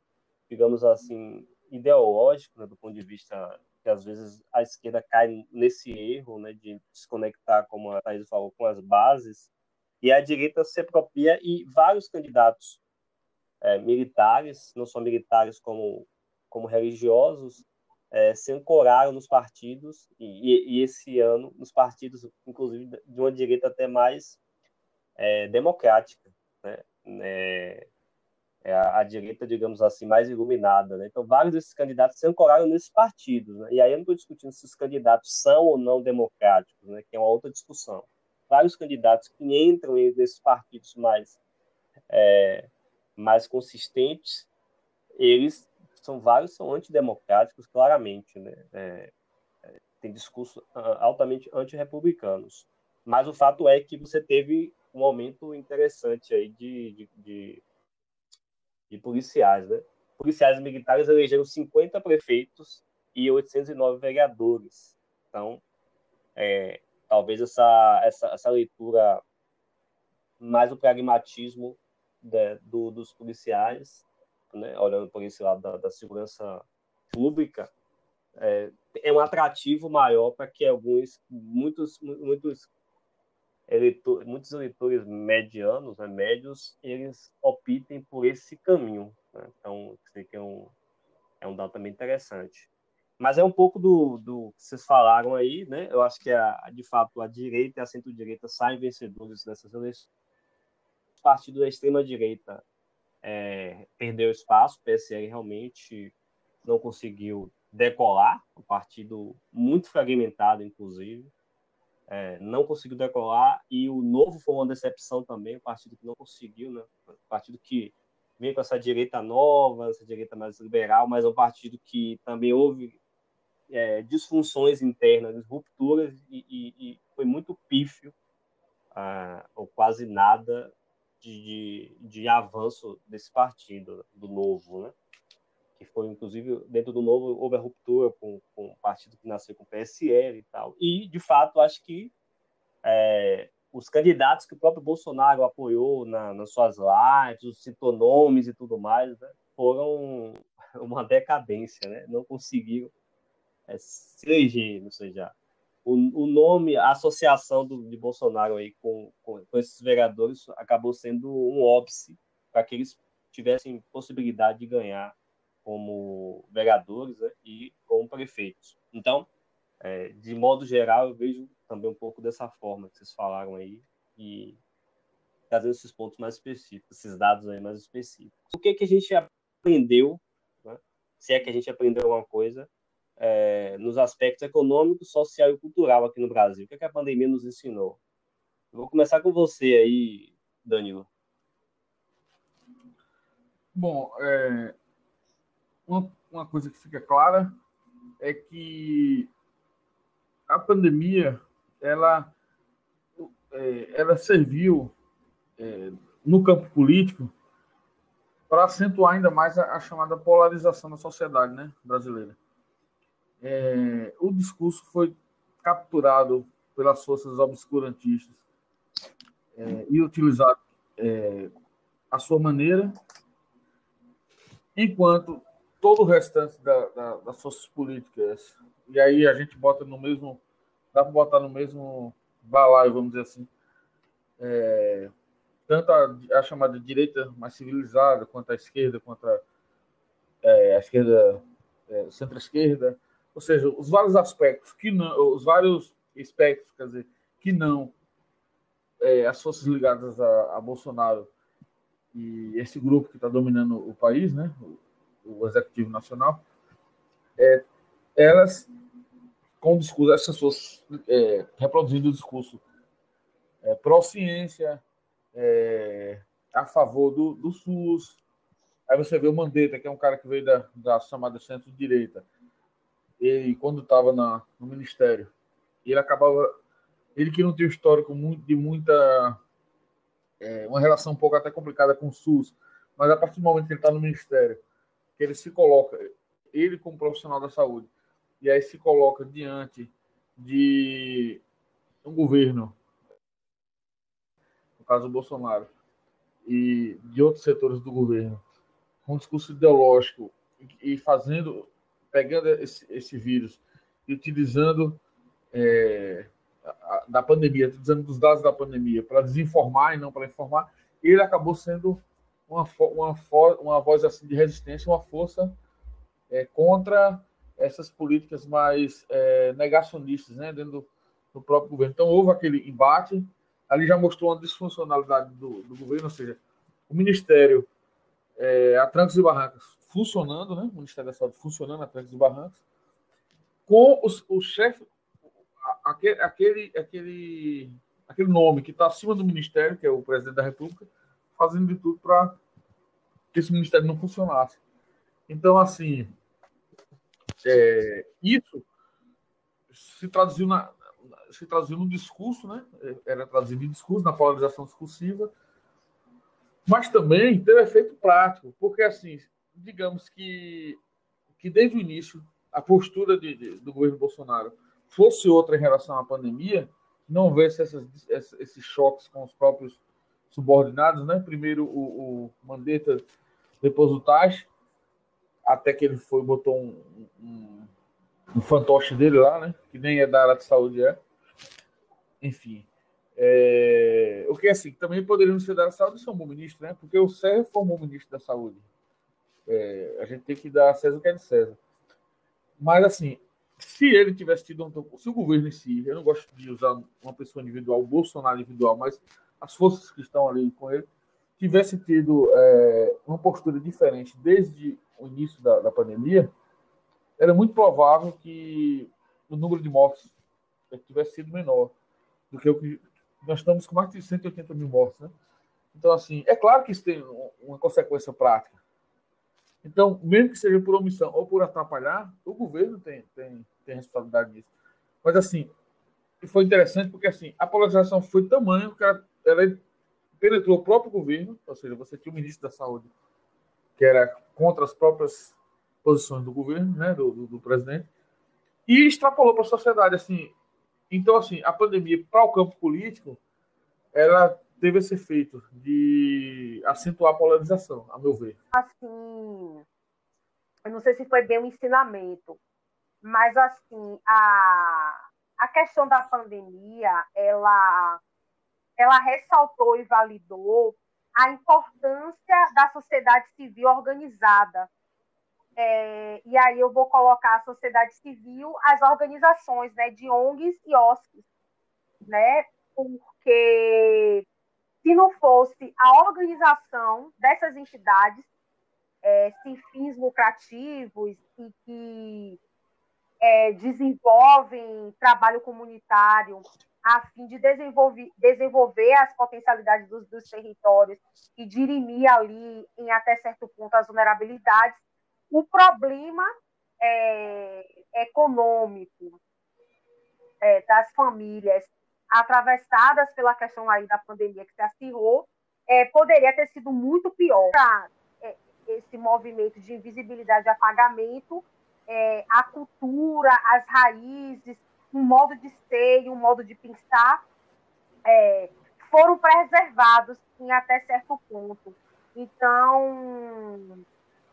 Speaker 1: digamos assim, ideológicos, né, do ponto de vista que às vezes a esquerda cai nesse erro, né, de desconectar, como a Thais falou, com as bases, e a direita se apropria e vários candidatos é, militares, não só militares como como religiosos, é, se ancoraram nos partidos e, e, esse ano nos partidos, inclusive de uma direita até mais é, democrática, né? É, é a, a, direita, digamos assim, mais iluminada. Né? Então, vários desses candidatos se ancoraram nesses partidos. Né? E aí eu não estou discutindo se os candidatos são ou não democráticos, né? que é uma outra discussão. Vários candidatos que entram nesses partidos mais, é, mais consistentes, eles são vários são antidemocráticos, claramente. Né? É, é tem discursos ah, altamente antirrepublicanos. Mas o fato é que você teve um aumento interessante aí de, de, de de policiais, né? Policiais militares elegeram 50 prefeitos e 809 vereadores. Então, é, talvez essa, essa, essa leitura mais o pragmatismo de, do, dos policiais, né, olhando por esse lado da, da segurança pública, é, é, um atrativo maior para que alguns, muitos, muitos eleitor, muitos eleitores medianos, né, médios, eles optem por esse caminho. Né? Então, isso que é um, é um dado também interessante. Mas é um pouco do, do que vocês falaram aí, né? Eu acho que, a, de fato, a direita e a centro-direita saem vencedores dessas eleições. O partido da extrema-direita é, perdeu espaço, o PSL realmente não conseguiu decolar, um partido muito fragmentado, inclusive é, não conseguiu decolar e o novo foi uma decepção também, o partido que não conseguiu, né? O partido que vem com essa direita nova, essa direita mais liberal, mas é um partido que também houve é, disfunções internas, rupturas e, e, e foi muito pífio, ah, ou quase nada de, de, de avanço desse partido, do novo, né? que foi inclusive dentro do novo houve a ruptura com, com o partido que nasceu com o PSL e tal. E de fato acho que é, os candidatos que o próprio Bolsonaro apoiou na, nas suas lives, os citou nomes e tudo mais, né, foram uma decadência, né? Não conseguiram é, se eleger, ou seja, o, o nome, a associação do, de Bolsonaro aí com, com, com esses vereadores acabou sendo um óbice para que eles tivessem possibilidade de ganhar como vereadores né, e como prefeitos. Então, é, de modo geral, eu vejo também um pouco dessa forma que vocês falaram aí e trazendo esses pontos mais específicos, esses dados aí mais específicos. O que que a gente aprendeu, né, se é que a gente aprendeu alguma coisa, é, nos aspectos econômico, social e cultural aqui no Brasil? O que, que a pandemia nos ensinou? Eu vou começar com você aí, Danilo.
Speaker 2: Bom, é, uma, uma coisa que fica clara é que a pandemia ela, é, ela serviu é, no campo político para acentuar ainda mais a, a, chamada polarização da sociedade né, brasileira. É, o discurso foi capturado pelas forças obscurantistas é, e utilizado é, à sua maneira, enquanto todo o restante da, da, das forças políticas, e aí a gente bota no mesmo, dá para botar no mesmo balaio, vamos dizer assim, é, tanto a, a, chamada direita mais civilizada, quanto a esquerda, quanto a, é, a esquerda, é, centro-esquerda, ou seja, os vários aspectos que não, os vários espectros, quer dizer, que não é, as forças ligadas a, a Bolsonaro e esse grupo que está dominando o país, né, o Executivo Nacional, é, elas, com o discurso, essas pessoas é, reproduzindo o discurso é, pró-ciência, é, a favor do, do SUS. Aí você vê o Mandetta, que é um cara que veio da, da chamada centro-direita. Ele, quando estava no ministério, ele acabava. Ele que não tinha histórico muito, de muita. É, uma relação um pouco até complicada com o SUS, mas a partir do momento que ele está no ministério, que ele se coloca, ele como profissional da saúde, e aí se coloca diante de um governo, no caso o Bolsonaro, e de outros setores do governo, com um discurso ideológico e fazendo, pegando esse, esse vírus e utilizando é, a, da pandemia, utilizando dos dados da pandemia para desinformar e não para informar, ele acabou sendo uma, uma, uma voz assim de resistência, uma força é, contra essas políticas mais é, negacionistas né, dentro do, do, próprio governo. Então, houve aquele embate ali já mostrou uma disfuncionalidade do, do governo, ou seja, o Ministério é, a trancos e barrancos funcionando, né? O Ministério da Saúde funcionando a trancos e barrancos, com os, o chefe, aquele, aquele, aquele, aquele nome que está acima do Ministério, que é o Presidente da República, fazendo de tudo para que esse Ministério não funcionasse. Então, assim, é, isso se traduziu na, se traduziu no discurso, né? Era traduzido em discurso, na polarização discursiva, mas também teve efeito prático, porque assim, digamos que, que desde o início a postura de, de, do governo Bolsonaro fosse outra em relação à pandemia, não houvesse esses choques com os próprios subordinados, né? Primeiro o, o Mandetta, depois o Tach, até que ele foi botou um, um, um fantoche dele lá, né? Que nem é da área de saúde, é. Enfim. É... O que assim, também poderiam ser da saúde ser um bom ministro, né? Porque o Sérgio foi bom ministro da saúde. É... A gente tem que dar a César o que é de César. Mas assim, se ele tivesse tido um. Se o governo em si, eu não gosto de usar uma pessoa individual, o Bolsonaro individual, mas as forças que estão ali com ele, tivesse tido é, uma postura diferente desde o início da, da pandemia, era muito provável que o número de mortes tivesse sido menor do que o que nós estamos com mais de 180 mil mortes, né? Então, assim, é claro que isso tem uma consequência prática. Então, mesmo que seja por omissão ou por atrapalhar, o governo tem, tem, tem responsabilidade nisso. Mas, assim, foi interessante porque, assim, a polarização foi tamanho que ela, ela penetrou o próprio governo, ou seja, você tinha o ministro da Saúde, que era contra as próprias posições do governo, né, do, do, do presidente, e extrapolou para a sociedade, assim. Então, assim, a pandemia para o campo político, ela teve esse efeito de acentuar a polarização, a meu ver.
Speaker 3: Assim, eu não sei se foi bem um ensinamento, mas assim, a, a questão da pandemia, ela, ela ressaltou e validou a importância da sociedade civil organizada. É, e aí eu vou colocar a sociedade civil, as organizações né, de ONGs e OSCs, né, porque se não fosse a organização dessas entidades é, sem fins lucrativos e que é, desenvolvem trabalho comunitário a fim de desenvolver, desenvolver as potencialidades dos, dos territórios e dirimir ali, em até certo ponto, as vulnerabilidades, o problema é, econômico é, das famílias atravessadas pela questão aí da pandemia que se acirrou, é, poderia ter sido muito pior. É, esse movimento de invisibilidade e apagamento, é, a cultura, as raízes, um modo de ser e um modo de pensar é, foram preservados em até certo ponto. Então,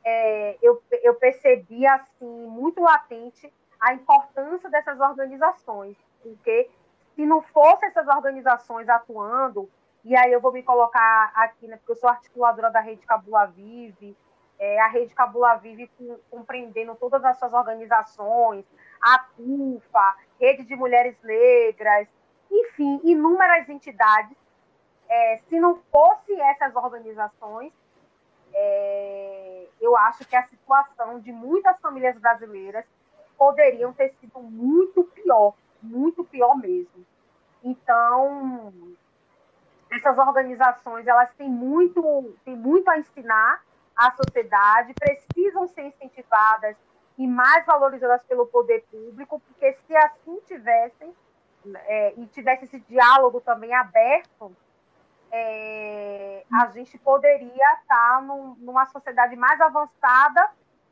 Speaker 3: é, eu, eu percebi assim muito latente a importância dessas organizações, porque se não fossem essas organizações atuando, e aí eu vou me colocar aqui, né, porque eu sou articuladora da Rede Cabula Vive, é, a Rede Cabula Vive compreendendo todas as suas organizações, a CUFA, Rede de Mulheres Negras, enfim, inúmeras entidades. É, se não fossem essas organizações, é, eu acho que a situação de muitas famílias brasileiras poderiam ter sido muito pior muito pior mesmo. Então, essas organizações, elas têm muito, têm muito a ensinar à sociedade, precisam ser incentivadas e mais valorizadas pelo poder público, porque se assim tivessem, é, e tivesse esse diálogo também aberto, é, a gente poderia estar num, numa sociedade mais avançada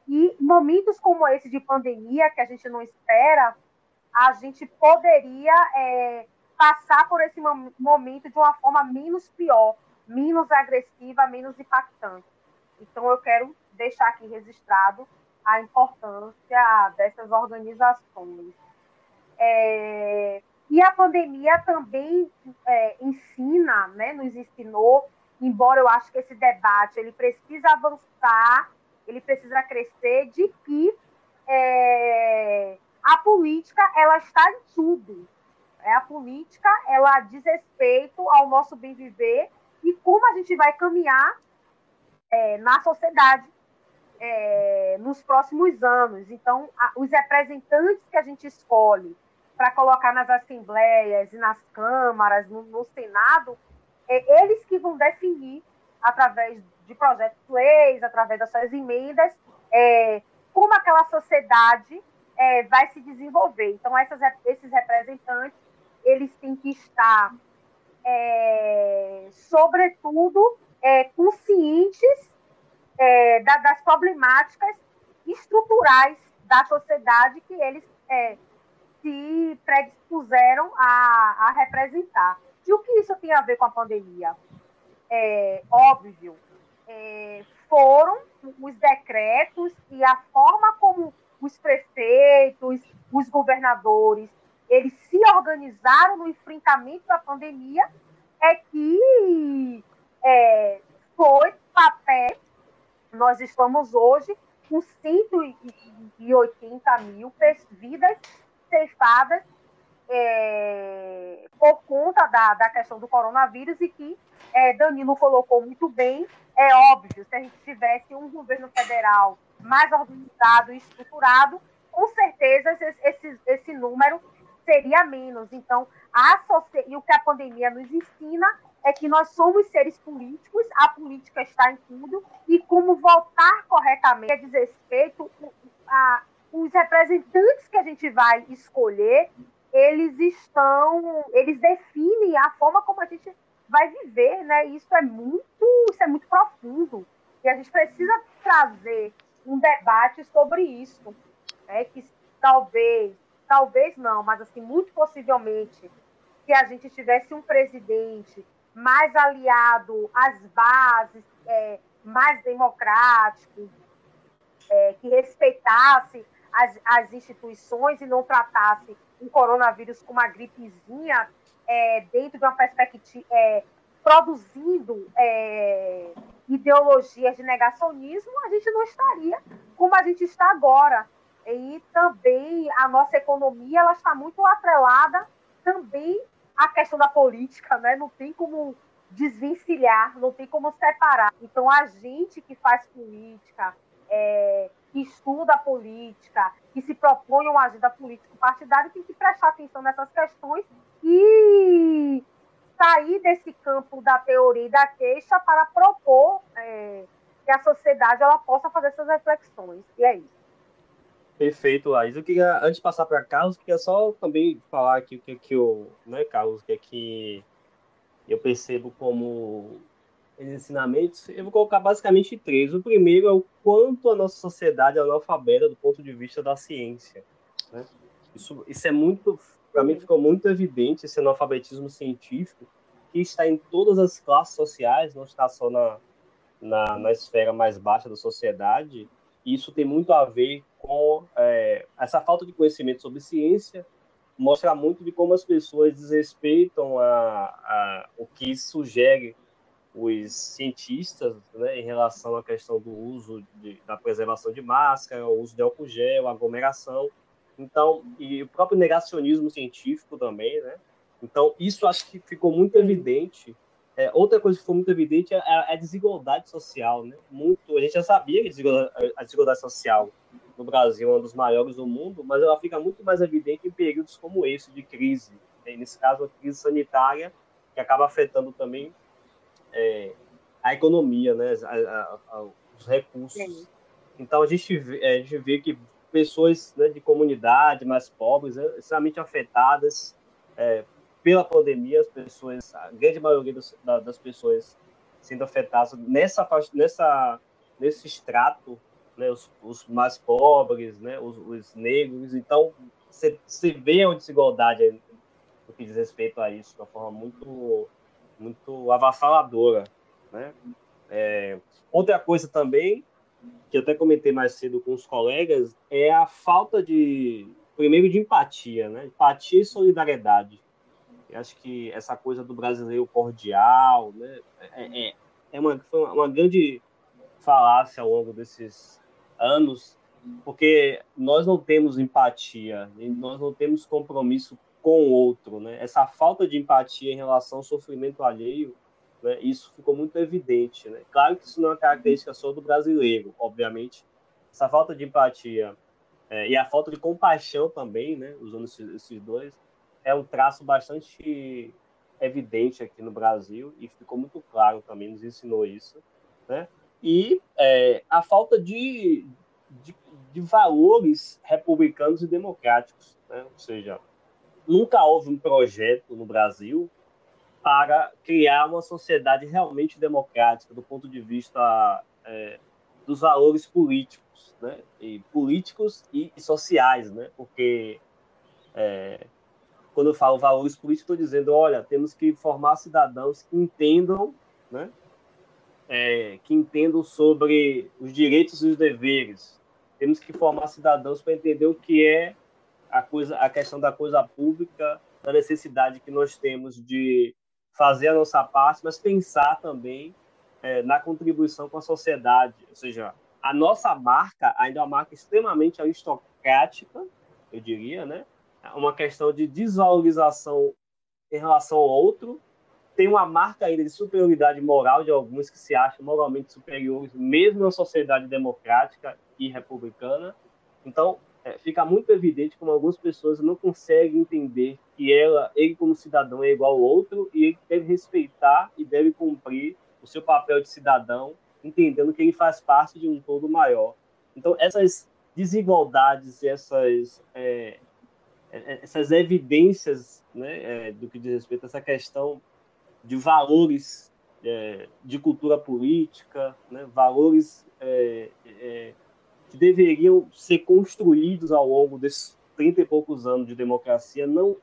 Speaker 3: e momentos como esse de pandemia, que a gente não espera, a gente poderia é, passar por esse momento de uma forma menos pior, menos agressiva, menos impactante. Então, eu quero deixar aqui registrado a importância dessas organizações. É, e a pandemia também é, ensina, né, nos ensinou, embora eu acho que esse debate ele precisa avançar, ele precisa crescer, de que é, política ela está em tudo. É a política, ela diz respeito ao nosso bem viver e como a gente vai caminhar é, na sociedade é, nos próximos anos. Então, a, os representantes que a gente escolhe para colocar nas assembleias e nas câmaras, no, no Senado, é eles que vão definir, através de projetos de leis, através das suas emendas, é, como aquela sociedade é, vai se desenvolver. Então, essas, esses representantes, eles têm que estar, é, sobretudo, é, conscientes é, da, das problemáticas estruturais da sociedade que eles é, se predispuseram a, a, representar. E o que isso tem a ver com a pandemia? É óbvio, é, foram os decretos e a forma como os prefeitos, os governadores, eles se organizaram no enfrentamento da pandemia, é que é, foi papel nós estamos hoje com 180 mil vidas ceifadas é, por conta da, da questão do coronavírus e que é, Danilo colocou muito bem. É óbvio, se a gente tivesse um governo federal mais organizado e estruturado, com certeza esse, esse, esse número seria menos. Então, a, e o que a pandemia nos ensina é que nós somos seres políticos, a política está em tudo, e como votar corretamente diz respeito a, os representantes que a gente vai escolher, eles estão, eles definem a forma como a gente vai viver, né? Isso é muito, isso é muito profundo. E a gente precisa trazer um debate sobre isso, né? Que talvez, talvez não, mas assim, muito possivelmente, se a gente tivesse um presidente mais aliado às bases, é, mais democrático, é, que respeitasse as, as, instituições e não tratasse o coronavírus como uma gripezinha é, dentro de uma perspectiva, é, produzindo é, ideologias de negacionismo, a gente não estaria como a gente está agora. E também a nossa economia ela está muito atrelada também a questão da política, né? Não tem como desvencilhar, não tem como separar. Então, a gente que faz política, é, que estuda política, que se propõe uma agenda político-partidária, tem que prestar atenção nessas questões e sair desse campo da teoria e da queixa para propor é, que a sociedade ela possa fazer essas reflexões. E é isso.
Speaker 1: Perfeito, Laís. Eu queria, antes de passar para Carlos, queria só também falar aqui o que, que eu, né, Carlos, que é que eu percebo como ensinamentos, eu vou colocar basicamente três. O primeiro é o quanto a nossa sociedade é analfabeta do ponto de vista da ciência. Né? Isso, isso é muito, para mim ficou muito evidente, esse analfabetismo científico, que está em todas as classes sociais, não está só na, na, na esfera mais baixa da sociedade, isso tem muito a ver com é, essa falta de conhecimento sobre ciência, mostra muito de como as pessoas desrespeitam a, a, o que sugere os cientistas né, em relação à questão do uso de, da preservação de máscara, o uso de álcool gel, aglomeração. Então, e o próprio negacionismo científico também, né? Então, isso acho que ficou muito evidente é, outra coisa que foi muito evidente é, é a desigualdade social, né? Muito, a gente já sabia que a desigualdade social no Brasil é uma dos maiores do mundo, mas ela fica muito mais evidente em períodos como esse de crise. Né? Nesse caso, a crise sanitária que acaba afetando também é, a economia, né? A, a, os recursos. Então a gente vê, é, a gente vê que pessoas né, de comunidade mais pobres, né, extremamente afetadas é, pela pandemia, as pessoas, a grande maioria das, das pessoas sendo afetadas nessa nessa nesse extrato, né, os, os mais pobres, né, os, os negros. Então, você vê a desigualdade no que diz respeito a isso, de uma forma muito muito avassaladora, né? É, outra coisa também que eu até comentei mais cedo com os colegas é a falta de primeiro de empatia, né? Empatia e solidariedade. Eu acho que essa coisa do brasileiro cordial, né, é, é, é uma, foi uma grande falácia ao longo desses anos, porque nós não temos empatia, nós não temos compromisso com o outro, né? Essa falta de empatia em relação ao sofrimento alheio, né? Isso ficou muito evidente, né? Claro que isso não é uma característica só do brasileiro, obviamente. Essa falta de empatia é, e a falta de compaixão também, né? Usando esses, esses dois, é um traço bastante evidente aqui no Brasil e ficou muito claro também, nos ensinou isso, né? E é, a falta de, de, de, valores republicanos e democráticos, né? Ou seja, nunca houve um projeto no Brasil para criar uma sociedade realmente democrática do ponto de vista é, dos valores políticos, né? E políticos e, e sociais, né? Porque é, quando eu falo valores políticos, estou dizendo, olha, temos que formar cidadãos que entendam, né? É, que entendam sobre os direitos e os deveres. Temos que formar cidadãos para entender o que é a coisa, a questão da coisa pública, da necessidade que nós temos de fazer a nossa parte, mas pensar também é, na contribuição com a sociedade. Ou seja, a nossa marca ainda é uma marca extremamente aristocrática, eu diria, né? uma questão de desvalorização em relação ao outro, tem uma marca ainda de superioridade moral de alguns que se acham moralmente superiores, mesmo na sociedade democrática e republicana. Então, é, fica muito evidente como algumas pessoas não conseguem entender que ela, ele como cidadão é igual ao outro e ele deve respeitar e deve cumprir o seu papel de cidadão, entendendo que ele faz parte de um todo maior. Então, essas desigualdades, essas é, é, é, essas evidências né, é, do que diz respeito a essa questão de valores é, de cultura política, né, valores que deveriam ser construídos ao longo desses 30 e poucos anos de democracia, não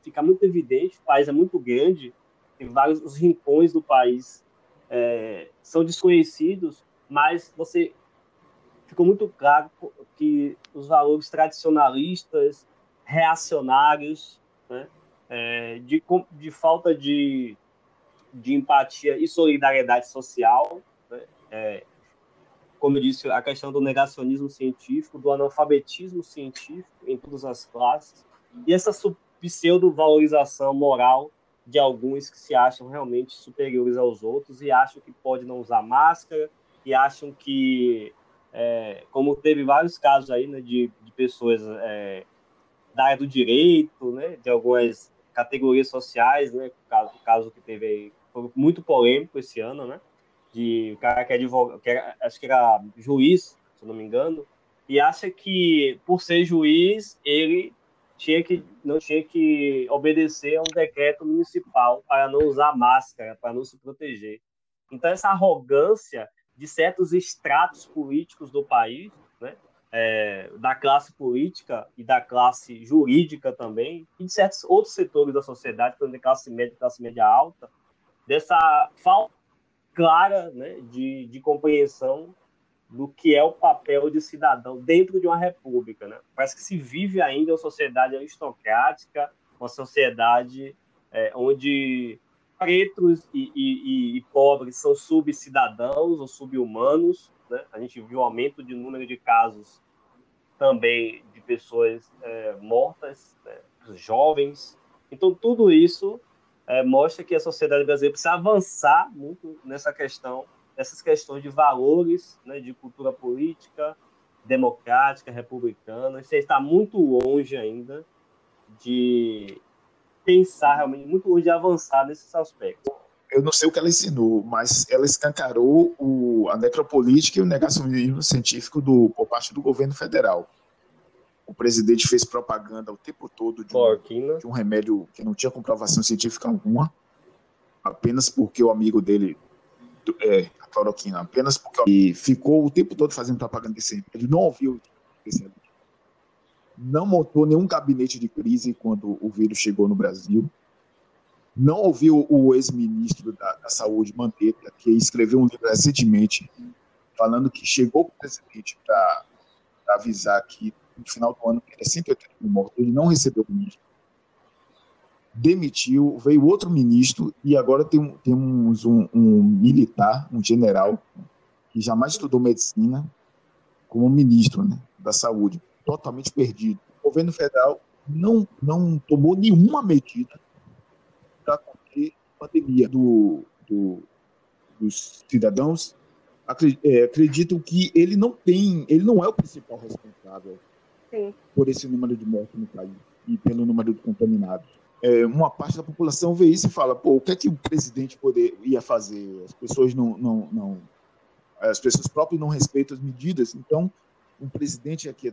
Speaker 1: fica muito evidente, o país é muito grande, tem vários os rincões do país são desconhecidos, mas você ficou muito claro que os valores tradicionalistas reacionários, né? é, de, de falta de, de empatia e solidariedade social. Né? É, como eu disse, a questão do negacionismo científico, do analfabetismo científico em todas as classes, e essa pseudo-valorização moral de alguns que se acham realmente superiores aos outros e acham que pode não usar máscara, e acham que, é, como teve vários casos aí né, de, de pessoas é, da área do direito, né, de algumas categorias sociais, né, o caso, o caso que teve aí, foi muito polêmico esse ano, né, de cara que é advogado, que era, acho que era juiz, se não me engano, e acha que por ser juiz ele tinha que não tinha que obedecer a um decreto municipal para não usar máscara, para não se proteger. Então essa arrogância de certos estratos políticos do país, né, é, da classe política e da classe jurídica também, e de certos outros setores da sociedade, por exemplo, classe média e classe média alta, dessa falta clara né, de, de compreensão do que é o papel de cidadão dentro de uma república. Né? Parece que se vive ainda uma sociedade aristocrática, uma sociedade é, onde pretos e, e, e, pobres são subcidadãos ou subhumanos, né? A gente viu aumento de número de casos também de pessoas é, mortas, né? jovens. Então, tudo isso é, mostra que a sociedade brasileira precisa avançar muito nessa questão, nessas questões de valores, né? de cultura política, democrática, republicana. Você está muito longe ainda de pensar realmente, muito longe de avançar nesses aspectos
Speaker 4: eu não sei o que ela ensinou, mas ela escancarou o, a necropolítica e o negacionismo científico do, por parte do governo federal. O presidente fez propaganda o tempo todo de um, de um remédio que não tinha comprovação científica alguma, apenas porque o amigo dele, é, a cloroquina, apenas porque e ficou o tempo todo fazendo propaganda desse remédio. Ele não ouviu esse remédio. Não montou nenhum gabinete de crise quando o vírus chegou no Brasil não ouviu o ex-ministro da, da, Saúde, Mandetta, que escreveu um livro recentemente falando que chegou o presidente para avisar que no final do ano teria 180 mil mortos, ele não recebeu o ministro. Demitiu, veio outro ministro e agora tem, temos um, um militar, um general, que jamais estudou medicina, como ministro né, da saúde, totalmente perdido. O governo federal não, não tomou nenhuma medida para conter a pandemia do, do, dos cidadãos é, acreditam que ele não tem, ele não é o principal responsável Sim. por esse número de mortes no país e pelo número de contaminados. É, uma parte da população vê isso e fala, pô, o que é que o presidente poder, ia fazer? As pessoas não, não, não as pessoas próprias não respeitam as medidas, então o presidente aqui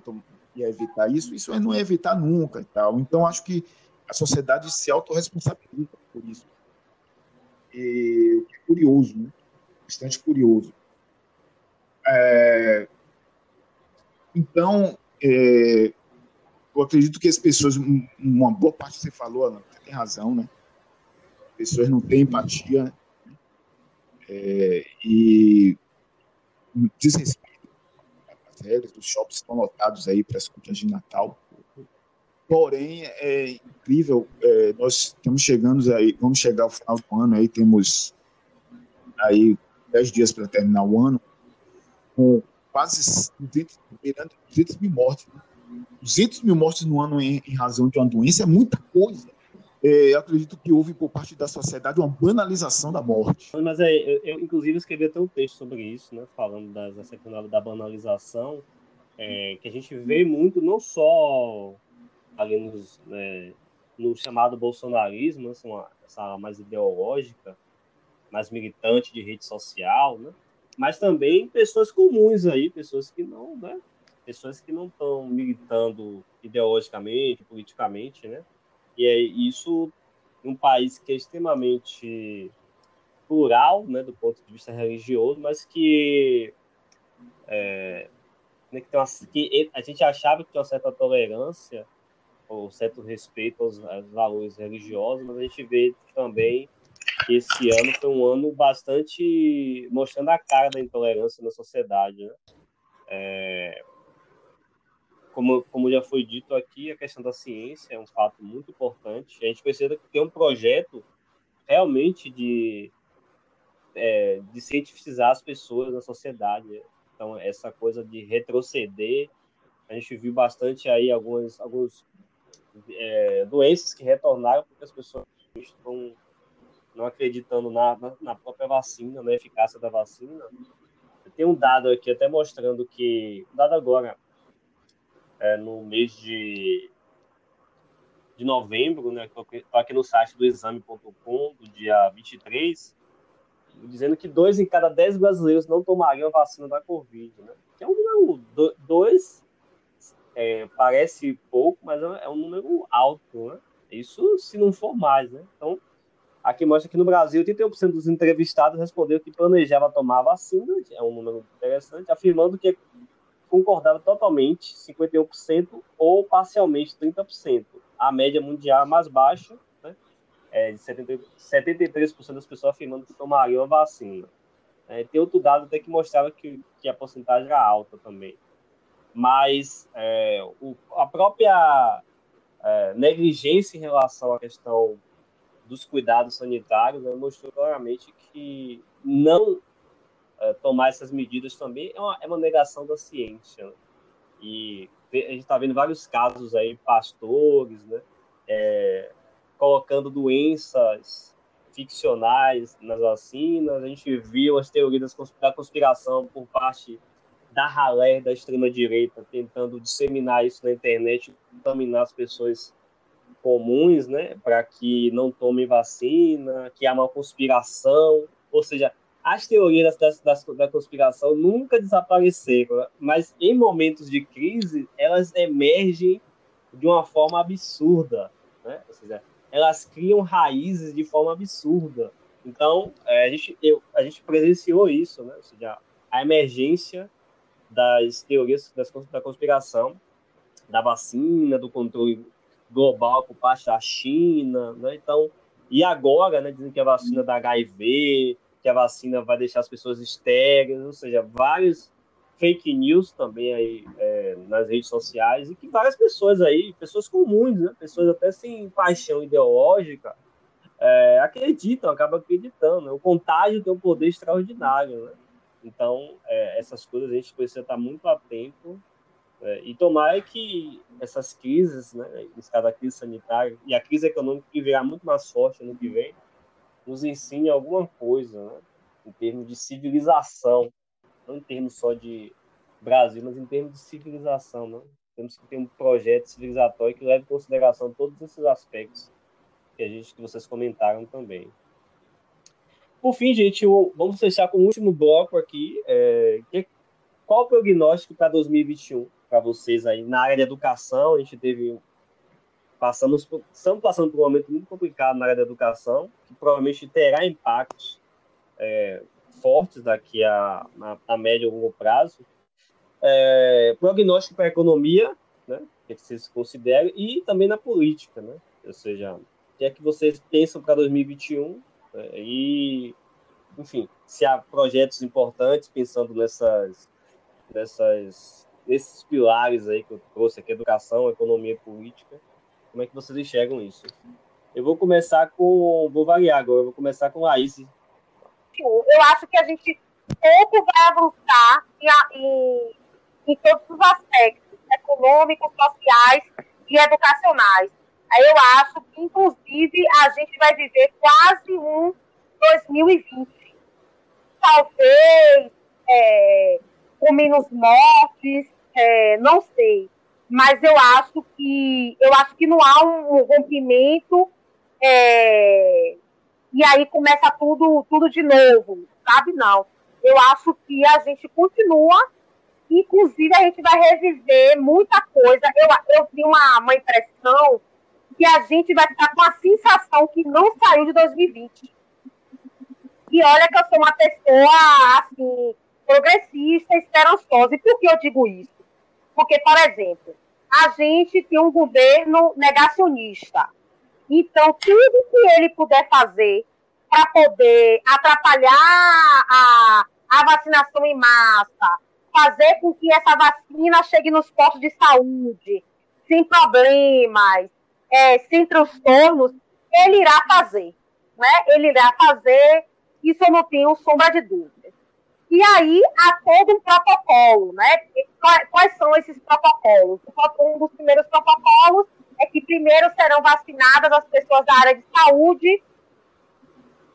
Speaker 4: ia evitar isso, isso não ia evitar nunca e tal. Então acho que a sociedade se autorresponsabiliza por isso. E é curioso, né? bastante curioso. É, então, é, eu acredito que as pessoas, uma boa parte que você falou, Alan, você tem razão, né? As pessoas não têm empatia, né? É, e desrespeito as regras, os shoppings estão lotados aí para as compras de Natal. Porém, é incrível, é, nós estamos chegando aí, vamos chegar ao final do ano aí, temos aí 10 dias para terminar o ano, com quase 200, 200 mil mortes. Né? 200 mil mortes no ano em, em, razão de uma doença é muita coisa. É, eu acredito que houve por parte da sociedade uma banalização da morte.
Speaker 1: Mas é, eu, eu, inclusive, escrevi até um texto sobre isso, né, falando das, da banalização, é, que a gente vê muito, não só ali nos, né, no chamado bolsonarismo, essa, uma, essa mais ideológica, mais militante de rede social, né? Mas também pessoas comuns aí, pessoas que não, né? Pessoas que não estão militando ideologicamente, politicamente, né? E é isso um país que é extremamente plural, né, do ponto de vista religioso, mas que, é, né, que, uma, que a gente achava que tinha uma certa tolerância ou certo respeito aos, aos valores religiosos, mas a gente vê também esse ano foi um ano bastante mostrando a cara da intolerância na sociedade. Né? É, como, como já foi dito aqui, a questão da ciência é um fato muito importante. A gente precisa ter um projeto realmente de, é, de cientificar as pessoas na sociedade. Então, essa coisa de retroceder, a gente viu bastante aí algumas, algumas é, doenças que retornaram porque as pessoas estão não acreditando na, na, própria vacina, na eficácia da vacina. Tem um dado aqui até mostrando que, dado agora, é, no mês de, de novembro, né, estou aqui no site do exame.com, do dia 23, dizendo que dois em cada dez brasileiros não tomariam a vacina da Covid. Né? Que é um número, dois é, parece pouco, mas é, é um número alto. Né? Isso se não for mais. Né? Então, Aqui mostra que no Brasil, 31% dos entrevistados respondeu que planejava tomar a vacina, é um número interessante, afirmando que concordava totalmente, 51%, ou parcialmente, 30%. A média mundial é mais baixa, né? é de 70, 73% das pessoas afirmando que tomariam a vacina. É, tem outro dado até que mostrava que, que a porcentagem era alta também. Mas é, o, a própria é, negligência em relação à questão dos cuidados sanitários né, mostrou claramente que não é, tomar essas medidas também é uma, é uma negação da ciência. Né? E a gente está vendo vários casos aí, pastores, né, é, colocando doenças ficcionais nas vacinas. A gente viu as teorias da conspiração por parte da ralé da extrema-direita tentando disseminar isso na internet, contaminar as pessoas comuns, né, para que não tomem vacina, que há uma conspiração, ou seja, as teorias das, das, da conspiração nunca desapareceram, mas em momentos de crise elas emergem de uma forma absurda, né? Ou seja, elas criam raízes de forma absurda. Então, é, a, gente, eu, a gente presenciou isso, né? Ou seja, a emergência das teorias das, da conspiração, da vacina, do controle global por parte da China, né? Então, e agora, né, dizem que a vacina da HIV, que a vacina vai deixar as pessoas estéreis, ou seja, vários fake news também aí é, nas redes sociais e que várias pessoas aí, pessoas comuns, né, pessoas até sem paixão ideológica, é, acreditam, acabam acreditando. Né? O contágio tem um poder extraordinário, né? Então, é, essas coisas a gente precisa estar muito atento É, e tomara que essas crises, né, cada crise sanitária e a crise econômica que virá muito mais forte no que vem, nos ensine alguma coisa, né, em termos de civilização, não em termos só de Brasil, mas em termos de civilização, né? Temos que ter um projeto civilizatório que leve em consideração todos esses aspectos que a gente que vocês comentaram também. Por fim, gente, vamos fechar com o último bloco aqui. É, que, qual o prognóstico para 2021 para vocês aí na área de educação? A gente teve passamos estamos passando por um momento muito complicado na área da educação, que provavelmente terá impactos é, fortes daqui a, a, a médio e longo prazo. É, prognóstico para a economia, né, que vocês consideram, e também na política, né? Ou seja, o que é que vocês pensam para 2021 né, e, enfim, se há projetos importantes pensando nessas, nessas, nesses pilares aí que eu trouxe aqui, educação, economia e política, como é que vocês enxergam isso? Eu vou começar com, vou variar agora, vou começar com Laís.
Speaker 3: Eu acho que a gente pouco vai avançar em, em, em todos os aspectos econômicos, sociais e educacionais. Eu acho que, inclusive, a gente vai viver quase um 2020. Talvez é, com menos mortes, é, não sei. Mas eu acho que eu acho que não há um, rompimento é, e aí começa tudo, tudo de novo, sabe? Não. Eu acho que a gente continua, inclusive a gente vai reviver muita coisa. Eu, eu vi uma, uma impressão que a gente vai ficar com a sensação que não saiu de 2020. E olha que eu sou uma pessoa, assim, progressista, esperançosa. E por que eu digo isso? Porque, por exemplo, a gente tem um governo negacionista. Então, tudo que ele puder fazer para poder atrapalhar a, a vacinação em massa, fazer com que essa vacina chegue nos postos de saúde, sem problemas, é, sem transtornos, ele irá fazer. Né? Ele irá fazer isso eu não tenho sombra de dúvida. E aí há todo um protocolo, né? Quais são esses protocolos? Um dos primeiros protocolos é que primeiro serão vacinadas as pessoas da área de saúde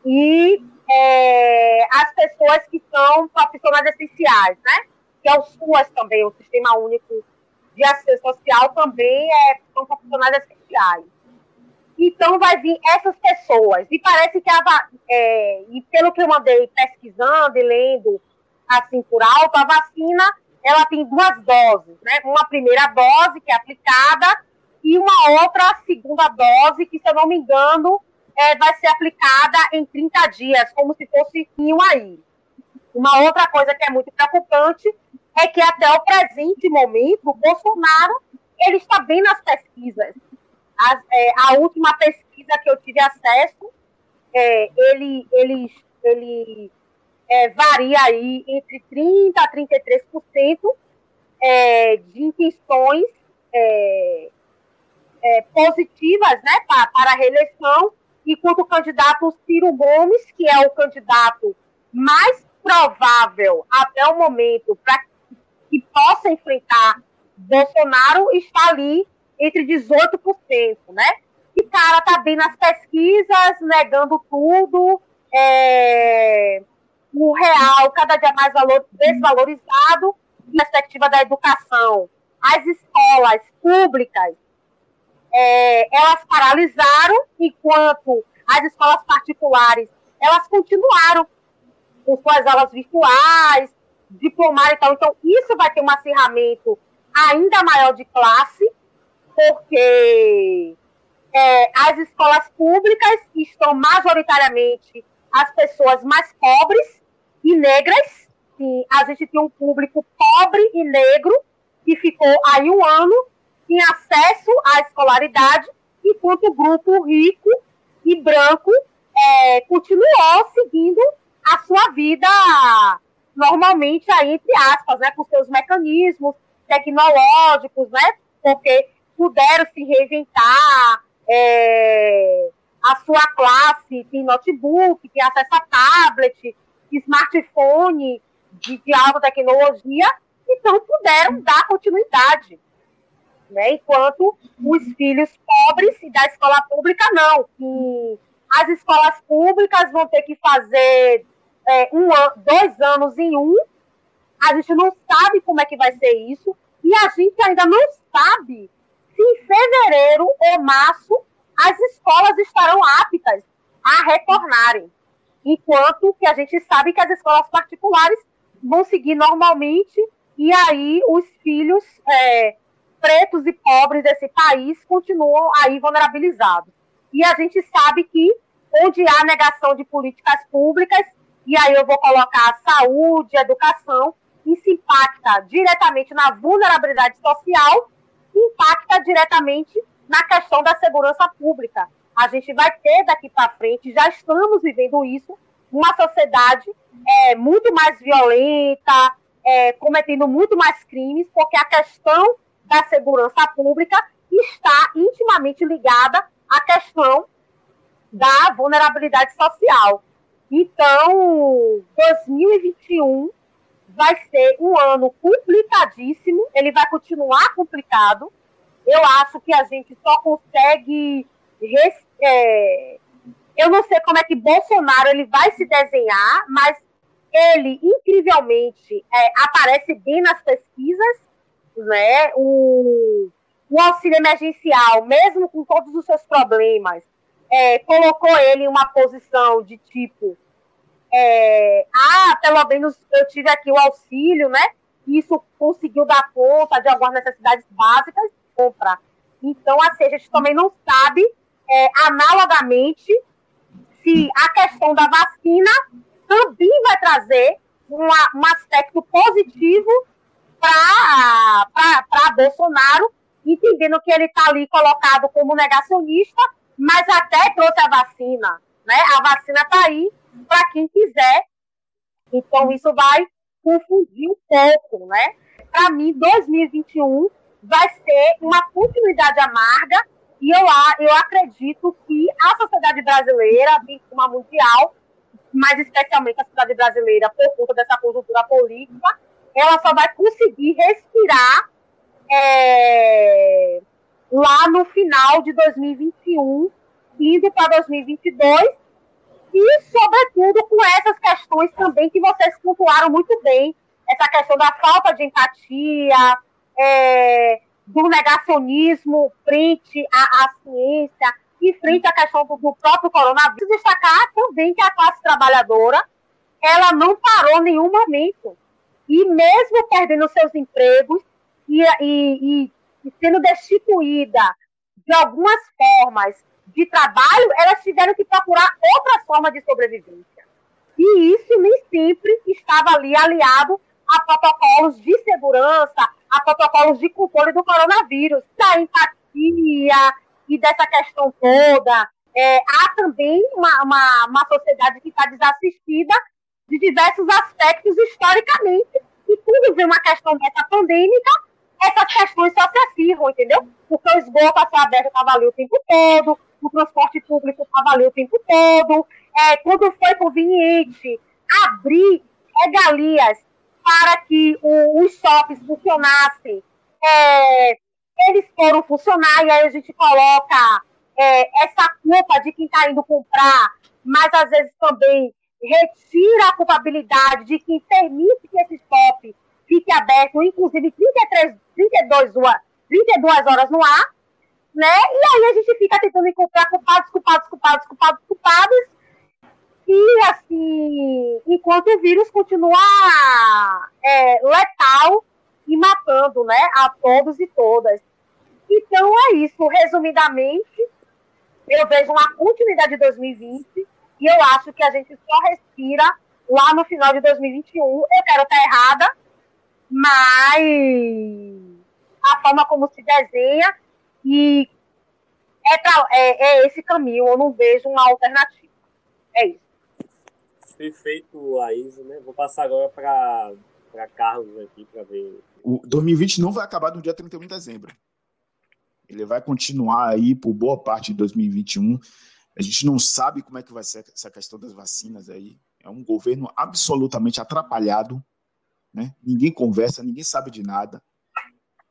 Speaker 3: e é, as pessoas que são profissionais essenciais, né? Que é o SUAS também, o Sistema Único de Assistência Social também é, são profissionais essenciais. Então, vai vir essas pessoas. E parece que, a, é, e pelo que eu andei pesquisando e lendo assim por alto, a vacina ela tem duas doses, né? Uma primeira dose que é aplicada e uma outra segunda dose que, se eu não me engano, é, vai ser aplicada em 30 dias, como se fosse um aí. Uma outra coisa que é muito preocupante é que até o presente momento, o Bolsonaro ele está bem nas pesquisas é, a última pesquisa que eu tive acesso, é, ele, ele, ele é, varia aí entre 30% a 33% é, de intenções é, é, positivas né, para, para a reeleição, enquanto o candidato Ciro Gomes, que é o candidato mais provável até o momento para que possa enfrentar Bolsonaro, está ali entre 18%, né? E cara tá bem nas pesquisas, negando tudo, é, o real cada dia mais valor, desvalorizado, perspectiva da educação. As escolas públicas, é, elas paralisaram, enquanto as escolas particulares, elas continuaram com suas aulas virtuais, diplomar e tal. Então, isso vai ter um acirramento ainda maior de classe, porque é, as escolas públicas estão majoritariamente as pessoas mais pobres e negras. E a gente tem um público pobre e negro que ficou aí um ano sem acesso à escolaridade, enquanto o grupo rico e branco é, continuou seguindo a sua vida normalmente aí, entre aspas, né, com seus mecanismos tecnológicos, né, porque puderam se reinventar, é, a sua classe tem notebook, tem acesso a tablet, smartphone de, de alta tecnologia, então puderam dar continuidade. Né? Enquanto os filhos pobres e da escola pública não, as escolas públicas vão ter que fazer é, um dois anos em um, a gente não sabe como é que vai ser isso, e a gente ainda não sabe se em fevereiro ou março as escolas estarão aptas a retornarem. Enquanto que a gente sabe que as escolas particulares vão seguir normalmente, e aí os filhos é, pretos e pobres desse país continuam aí vulnerabilizados. E a gente sabe que onde há negação de políticas públicas, e aí eu vou colocar saúde, educação, isso impacta diretamente na vulnerabilidade social, impacta diretamente na questão da segurança pública. A gente vai ter daqui para frente, já estamos vivendo isso, uma sociedade é, muito mais violenta, é, cometendo muito mais crimes, porque a questão da segurança pública está intimamente ligada à questão da vulnerabilidade social. Então, 2021 vai ser um ano complicadíssimo, ele vai continuar complicado. Eu acho que a gente só consegue. É, eu não sei como é que Bolsonaro ele vai se desenhar, mas ele, incrivelmente, é, aparece bem nas pesquisas. Né? O, o auxílio emergencial, mesmo com todos os seus problemas, é, colocou ele em uma posição de tipo é, ah, pelo menos eu tive aqui o auxílio, né? Isso conseguiu dar conta de algumas necessidades básicas compra. Então, assim, a gente também não sabe, é, analogamente, se a questão da vacina também vai trazer uma, um aspecto positivo para Bolsonaro, entendendo que ele está ali colocado como negacionista, mas até trouxe a vacina. Né? A vacina está aí, para quem quiser. Então, isso vai confundir um pouco, né? Para mim, 2021 vai ser uma continuidade amarga e eu, eu acredito que a sociedade brasileira, bem como a mundial, mais especialmente a sociedade brasileira, por conta dessa conjuntura política, ela só vai conseguir respirar é, lá no final de 2021, indo para 2022, e, sobretudo, com essas questões também que vocês pontuaram muito bem, essa questão da falta de empatia, é, do negacionismo frente à, à, ciência e frente à questão do, do próprio coronavírus. Destacar também que a classe trabalhadora ela não parou nenhum momento. E mesmo perdendo seus empregos e, e, e sendo destituída de algumas formas de trabalho, elas tiveram que procurar outra forma de sobrevivência. E isso nem sempre estava ali aliado a protocolos de segurança, a protocolos de controle do coronavírus, da empatia e dessa questão toda. É, há também uma, uma, uma sociedade que está desassistida de diversos aspectos historicamente. E quando vem uma questão dessa pandêmica, essas questões só se acirram, entendeu? Porque o esgoto a céu aberto estava ali o tempo todo, o transporte público estava ali o tempo todo. É, quando foi conveniente abrir regalias para que o, os shoppings funcionassem, é, eles foram funcionar e aí a gente coloca é, essa culpa de quem está indo comprar, mas às vezes também retira a culpabilidade de quem permite que esse shopping fique aberto, inclusive 33, 32, 32 horas no ar, né? E aí a gente fica tentando encontrar culpados, culpados, culpados, culpados, culpados. E assim, enquanto o vírus continua é, letal e matando, né, a todos e todas. Então é isso, resumidamente, eu vejo uma continuidade de 2020 e eu acho que a gente só respira lá no final de 2021. Eu quero estar errada, mas a forma como se desenha e é, pra, é, é esse caminho, eu não vejo uma alternativa. É isso.
Speaker 1: Perfeito, Laís, né? Vou passar agora para Carlos aqui para ver.
Speaker 4: O 2020 não vai acabar no dia 31 de dezembro. Ele vai continuar aí por boa parte de 2021. A gente não sabe como é que vai ser essa questão das vacinas aí. É um governo absolutamente atrapalhado, né? ninguém conversa, ninguém sabe de nada.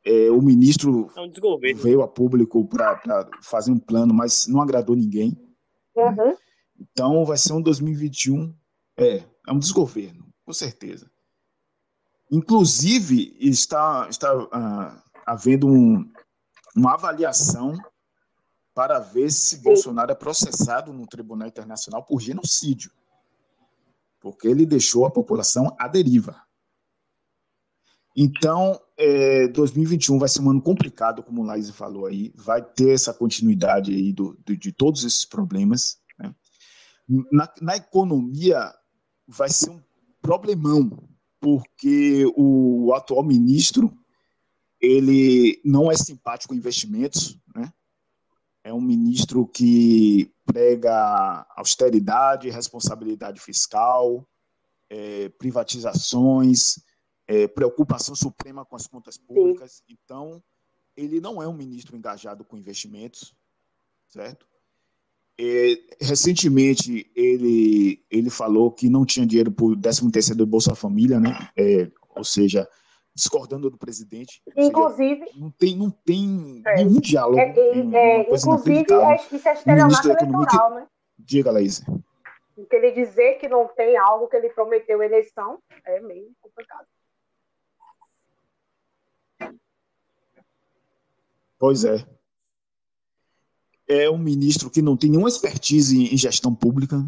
Speaker 4: É, o ministro
Speaker 1: é um
Speaker 4: veio a público para fazer um plano, mas não agradou ninguém.
Speaker 3: Uhum.
Speaker 4: Então vai ser um 2021, é, é um desgoverno, com certeza. Inclusive, está, está uh, havendo um, uma avaliação para ver se. Bolsonaro é processado no Tribunal Internacional por genocídio, porque ele deixou a população à deriva. Então, é, 2021 vai ser um ano complicado, como o Laís falou aí, vai ter essa continuidade aí do, do de todos esses problemas. Né? Na, na economia, vai ser um problemão, porque o atual ministro ele não é simpático com investimentos, né? É um ministro que prega austeridade, responsabilidade fiscal, é, privatizações, é, preocupação suprema com as contas públicas. Sim. Então, ele não é um ministro engajado com investimentos, certo? É, recentemente, ele, ele falou que não tinha dinheiro para o 13º do Bolsa Família, né? É, ou seja, discordando do presidente.
Speaker 3: Inclusive.
Speaker 4: Seja, não tem, não tem é, nenhum diálogo.
Speaker 3: É, é, inclusive, é, isso é estelionato eleitoral, né?
Speaker 4: Diga, Laís.
Speaker 3: Porque ele dizer que não tem algo que ele prometeu eleição é meio complicado.
Speaker 4: Pois é. É um ministro que não tem nenhuma expertise em gestão pública.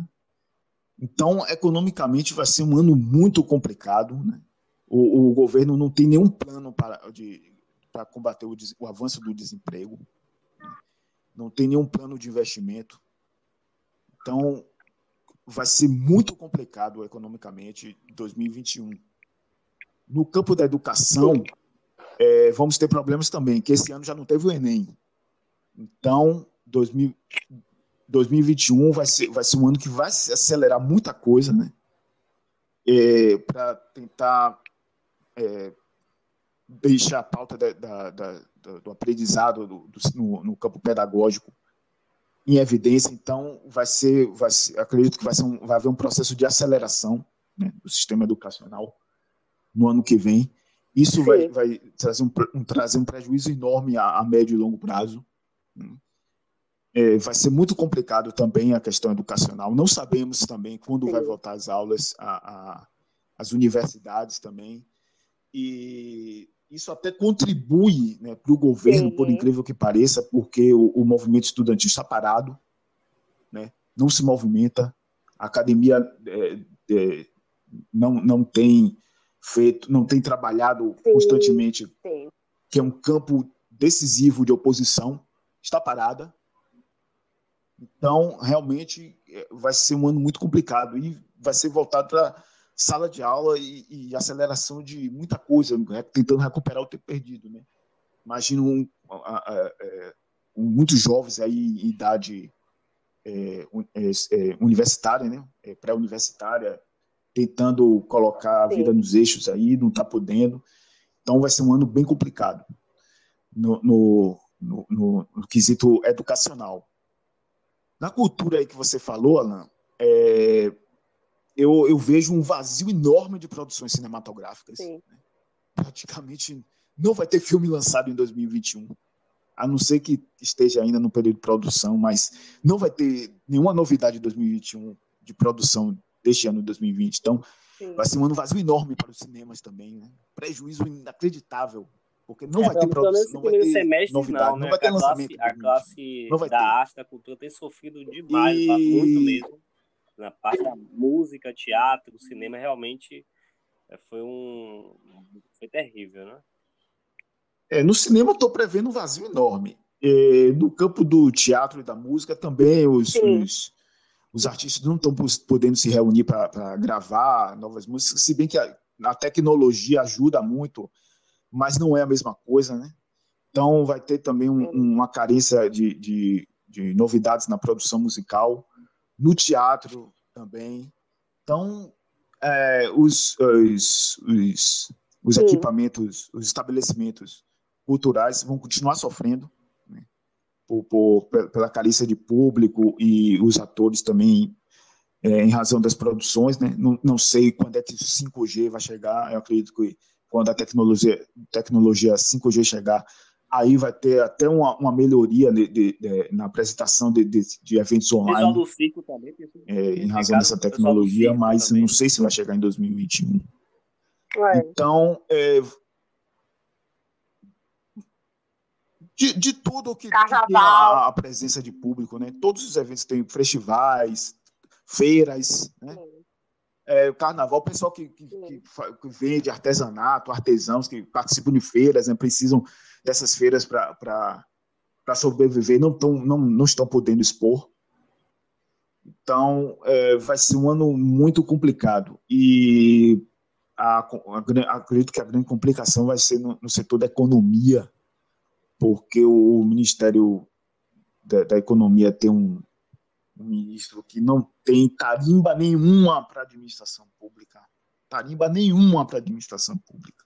Speaker 4: Então, economicamente, vai ser um ano muito complicado. Né? O, o governo não tem nenhum plano para, de, para combater o, o avanço do desemprego. Não tem nenhum plano de investimento. Então, vai ser muito complicado economicamente 2021. No campo da educação, é, vamos ter problemas também, que esse ano já não teve o Enem. Então, 2000, 2021 vai ser, vai ser um ano que vai acelerar muita coisa, né? É, para tentar é, deixar a pauta da, da, da, do aprendizado do, do, no, no, campo pedagógico em evidência. Então, vai ser, vai ser acredito que vai, ser um, vai haver um processo de aceleração né, do sistema educacional no ano que vem. Isso vai, vai, trazer, um, um, trazer um prejuízo enorme a, a médio e longo prazo. Né? É, vai ser muito complicado também a questão educacional. Não sabemos também quando Sim. vai voltar as aulas, a, a, as universidades também. E isso até contribui né, para o governo, Sim. por incrível que pareça, porque o, o, movimento estudantil está parado, né, não se movimenta, a academia é, é, não, não tem feito, não tem trabalhado Sim. constantemente, que é um campo decisivo de oposição, está parada. Então, realmente, é, vai ser um ano muito complicado e vai ser voltado para sala de aula e, e, aceleração de muita coisa, né? tentando recuperar o tempo perdido. Né? Imagino um, a, a, a, é, muitos jovens aí em idade é, é, universitária, né? pré-universitária, tentando colocar a Sim. vida nos eixos aí, não está podendo. Então vai ser um ano bem complicado no, no, no, no, no quesito educacional. Na cultura aí que você falou, Alan, é, eu, eu, vejo um vazio enorme de produções cinematográficas. Né? Praticamente não vai ter filme lançado em 2021, a não ser que esteja ainda no período de produção, mas não vai ter nenhuma novidade em 2021 de produção deste ano de 2020. Então, Sim. vai ser um ano vazio enorme para os cinemas também, né? Prejuízo inacreditável, porque não é, vai ter produção, não vai ter semestre, novidade, não, né? não vai ter a lançamento.
Speaker 1: Classe, a classe da ter. arte da cultura tem sofrido demais, e... muito mesmo. Na parte da música, teatro, cinema, realmente é, foi um... foi terrível, né?
Speaker 4: É, no cinema eu estou prevendo um vazio enorme. É, no campo do teatro e da música também os, os, os artistas não estão podendo se reunir para gravar novas músicas, se bem que a, a, tecnologia ajuda muito, mas não é a mesma coisa, né? Então vai ter também um, uma carência de, de, de, novidades na produção musical, no teatro também. Então é, os, os, os, os equipamentos, os estabelecimentos culturais vão continuar sofrendo por, por, pela carícia de público e os atores também é, em razão das produções, né? Não, não sei quando é que o 5G vai chegar, eu acredito que quando a tecnologia, tecnologia 5G chegar, aí vai ter até uma, uma melhoria de, de, de, na apresentação de, de, eventos online.
Speaker 1: do ciclo também,
Speaker 4: é, em razão dessa tecnologia, mas também. não sei se vai chegar em 2021. É. Então, é, de, de tudo que, que tem a, a, presença de público, né? Todos os eventos têm festivais, feiras, né? É, o carnaval, o pessoal que, que, que, que, vende artesanato, artesãos que participam de feiras, né, precisam dessas feiras para sobreviver, não, tão, não, não estão podendo expor. Então, é, vai ser um ano muito complicado. E a, a, acredito que a grande complicação vai ser no, no setor da economia, porque o Ministério da, da Economia tem um, um, ministro que não tem tarimba nenhuma para administração pública. Tarimba nenhuma para administração pública.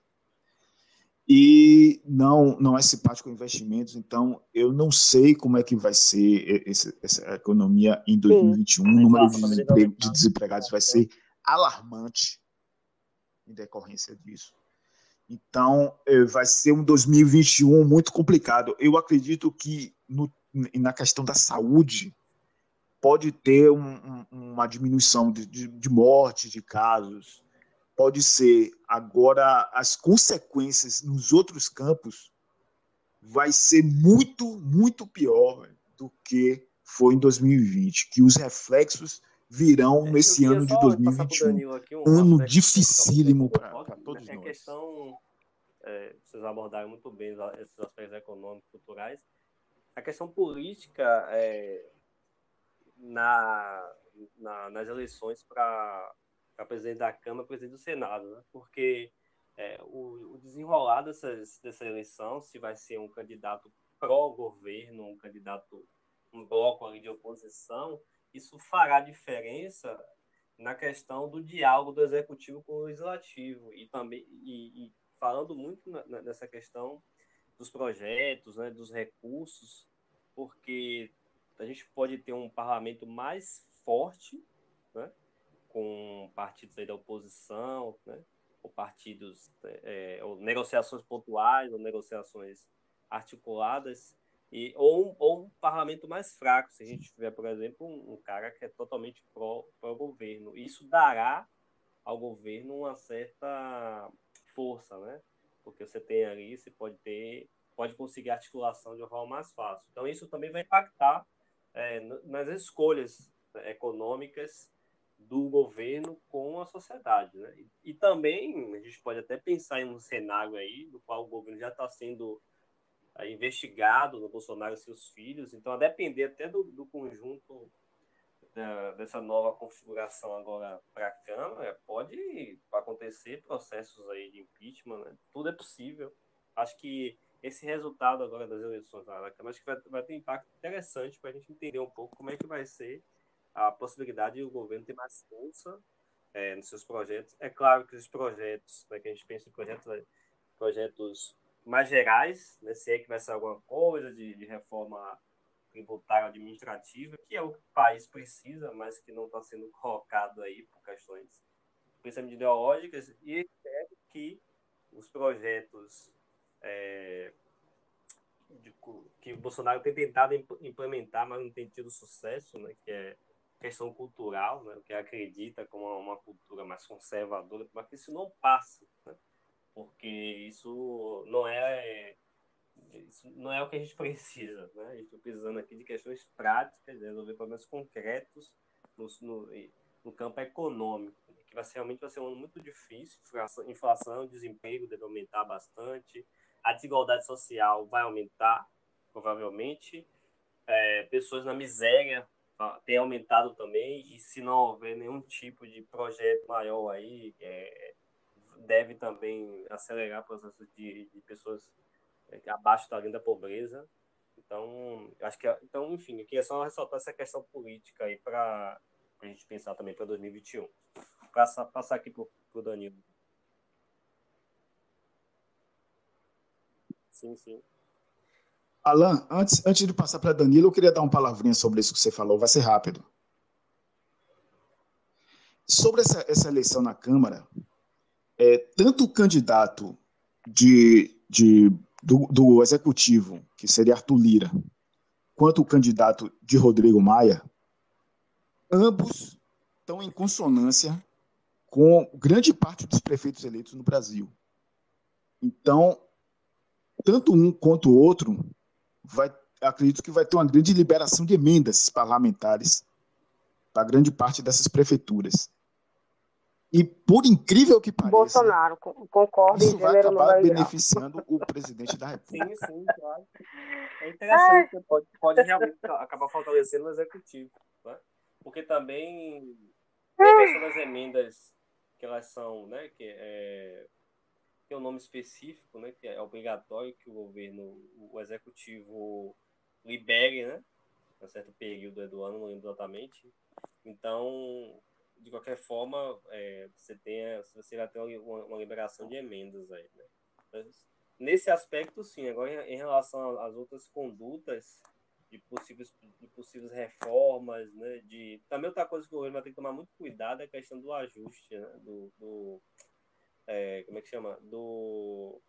Speaker 4: E não, não é simpático com investimentos, então eu não sei como é que vai ser esse, essa economia em 2021. Sim. O número de, de desempregados vai ser alarmante em decorrência disso. Então, eh, vai ser um 2021 muito complicado. Eu acredito que no, na questão da saúde pode ter um, um, uma diminuição de, de, de morte, de casos. Pode ser. Agora, as consequências nos outros campos vai ser muito, muito pior do que foi em 2020, que os reflexos virão é, nesse ano de 2021. Um ano dificílimo para todos
Speaker 1: é
Speaker 4: nós.
Speaker 1: questão, é, vocês abordaram muito bem esses aspectos econômicos, culturais. A questão política é, na, na, nas eleições para presidente da Câmara presidente do Senado, né? porque é, o, o desenrolar dessas, dessa eleição, se vai ser um candidato pró-governo, um candidato, um bloco ali de oposição, isso fará diferença na questão do diálogo do executivo com o legislativo e também e, e falando muito nessa questão dos projetos, né, dos recursos, porque a gente pode ter um parlamento mais forte, né, com partidos da oposição, né, ou partidos, é, ou negociações pontuais, ou negociações articuladas, e, ou, um, ou um parlamento mais fraco, se a gente tiver, por exemplo, um, um cara que é totalmente pró-governo. Pró Isso dará ao governo uma certa força, né? Porque você tem ali, você pode ter, pode conseguir articulação de uma forma mais fácil. Então, isso também vai impactar é, nas escolhas econômicas do governo com a sociedade, né? E, e, também a gente pode até pensar em um cenário aí do qual o governo já está sendo investigado no Bolsonaro e seus filhos. Então, a depender até do, do conjunto da, dessa nova configuração agora para a Câmara, pode acontecer processos aí de impeachment, né? Tudo é possível. Acho que esse resultado agora das eleições da Câmara acho que vai, vai ter impacto interessante para a gente entender um pouco como é que vai ser a possibilidade de o governo ter mais força é, nos seus projetos. É claro que os projetos, né, que a gente pensa em projetos, projetos mais gerais, né, se é que vai ser alguma coisa de, de reforma tributária administrativa, que é o que o país precisa, mas que não está sendo colocado aí por questões principalmente ideológicas, e espero que os projetos é, de, que o Bolsonaro tem tentado implementar, mas não tem tido sucesso, né, que é questão cultural, né, que acredita como uma cultura mais conservadora, mas que isso não passe. Né? porque isso não é isso não é o que a gente precisa, né? A gente está precisando aqui de questões práticas, de resolver problemas concretos no, no, no campo econômico, que vai ser, realmente vai ser um ano muito difícil, inflação, desemprego deve aumentar bastante, a desigualdade social vai aumentar, provavelmente, é, pessoas na miséria tem aumentado também, e se não houver nenhum tipo de projeto maior aí, é, deve também acelerar o processo de, de pessoas é, abaixo da linha da pobreza. Então, acho que, então, enfim, eu queria só ressaltar essa questão política aí para a gente pensar também para 2021. Passar, passar aqui para o Danilo. Sim, sim.
Speaker 4: Alan, antes, antes de passar para Danilo, eu queria dar uma palavrinha sobre isso que você falou, vai ser rápido. sobre essa, essa eleição na Câmara, é, tanto o candidato de, de, do, do executivo, que seria Arthur Lira, quanto o candidato de Rodrigo Maia, ambos estão em consonância com grande parte dos prefeitos eleitos no Brasil. Então, tanto um quanto o outro, vai, acredito que vai ter uma grande liberação de emendas parlamentares para grande parte dessas prefeituras. E por incrível que pareça,
Speaker 3: Bolsonaro, concordo
Speaker 4: isso vai acabar beneficiando o presidente da República.
Speaker 1: Sim, sim, claro. É interessante, pode, pode realmente acabar fortalecendo o executivo. Né? Porque também tem questão das emendas que elas são, né, que é, tem um nome específico, né, que é obrigatório que o governo, o executivo libere, né, um certo período do ano, não lembro exatamente. Então, de qualquer forma, é, você tem, você vai ter uma, uma, liberação de emendas aí, né? Mas, nesse aspecto, sim. Agora, em relação às outras condutas de possíveis, de possíveis reformas, né? De também outra coisa que o governo vai ter que tomar muito cuidado é a questão do ajuste, né? do, do é, como é que chama, do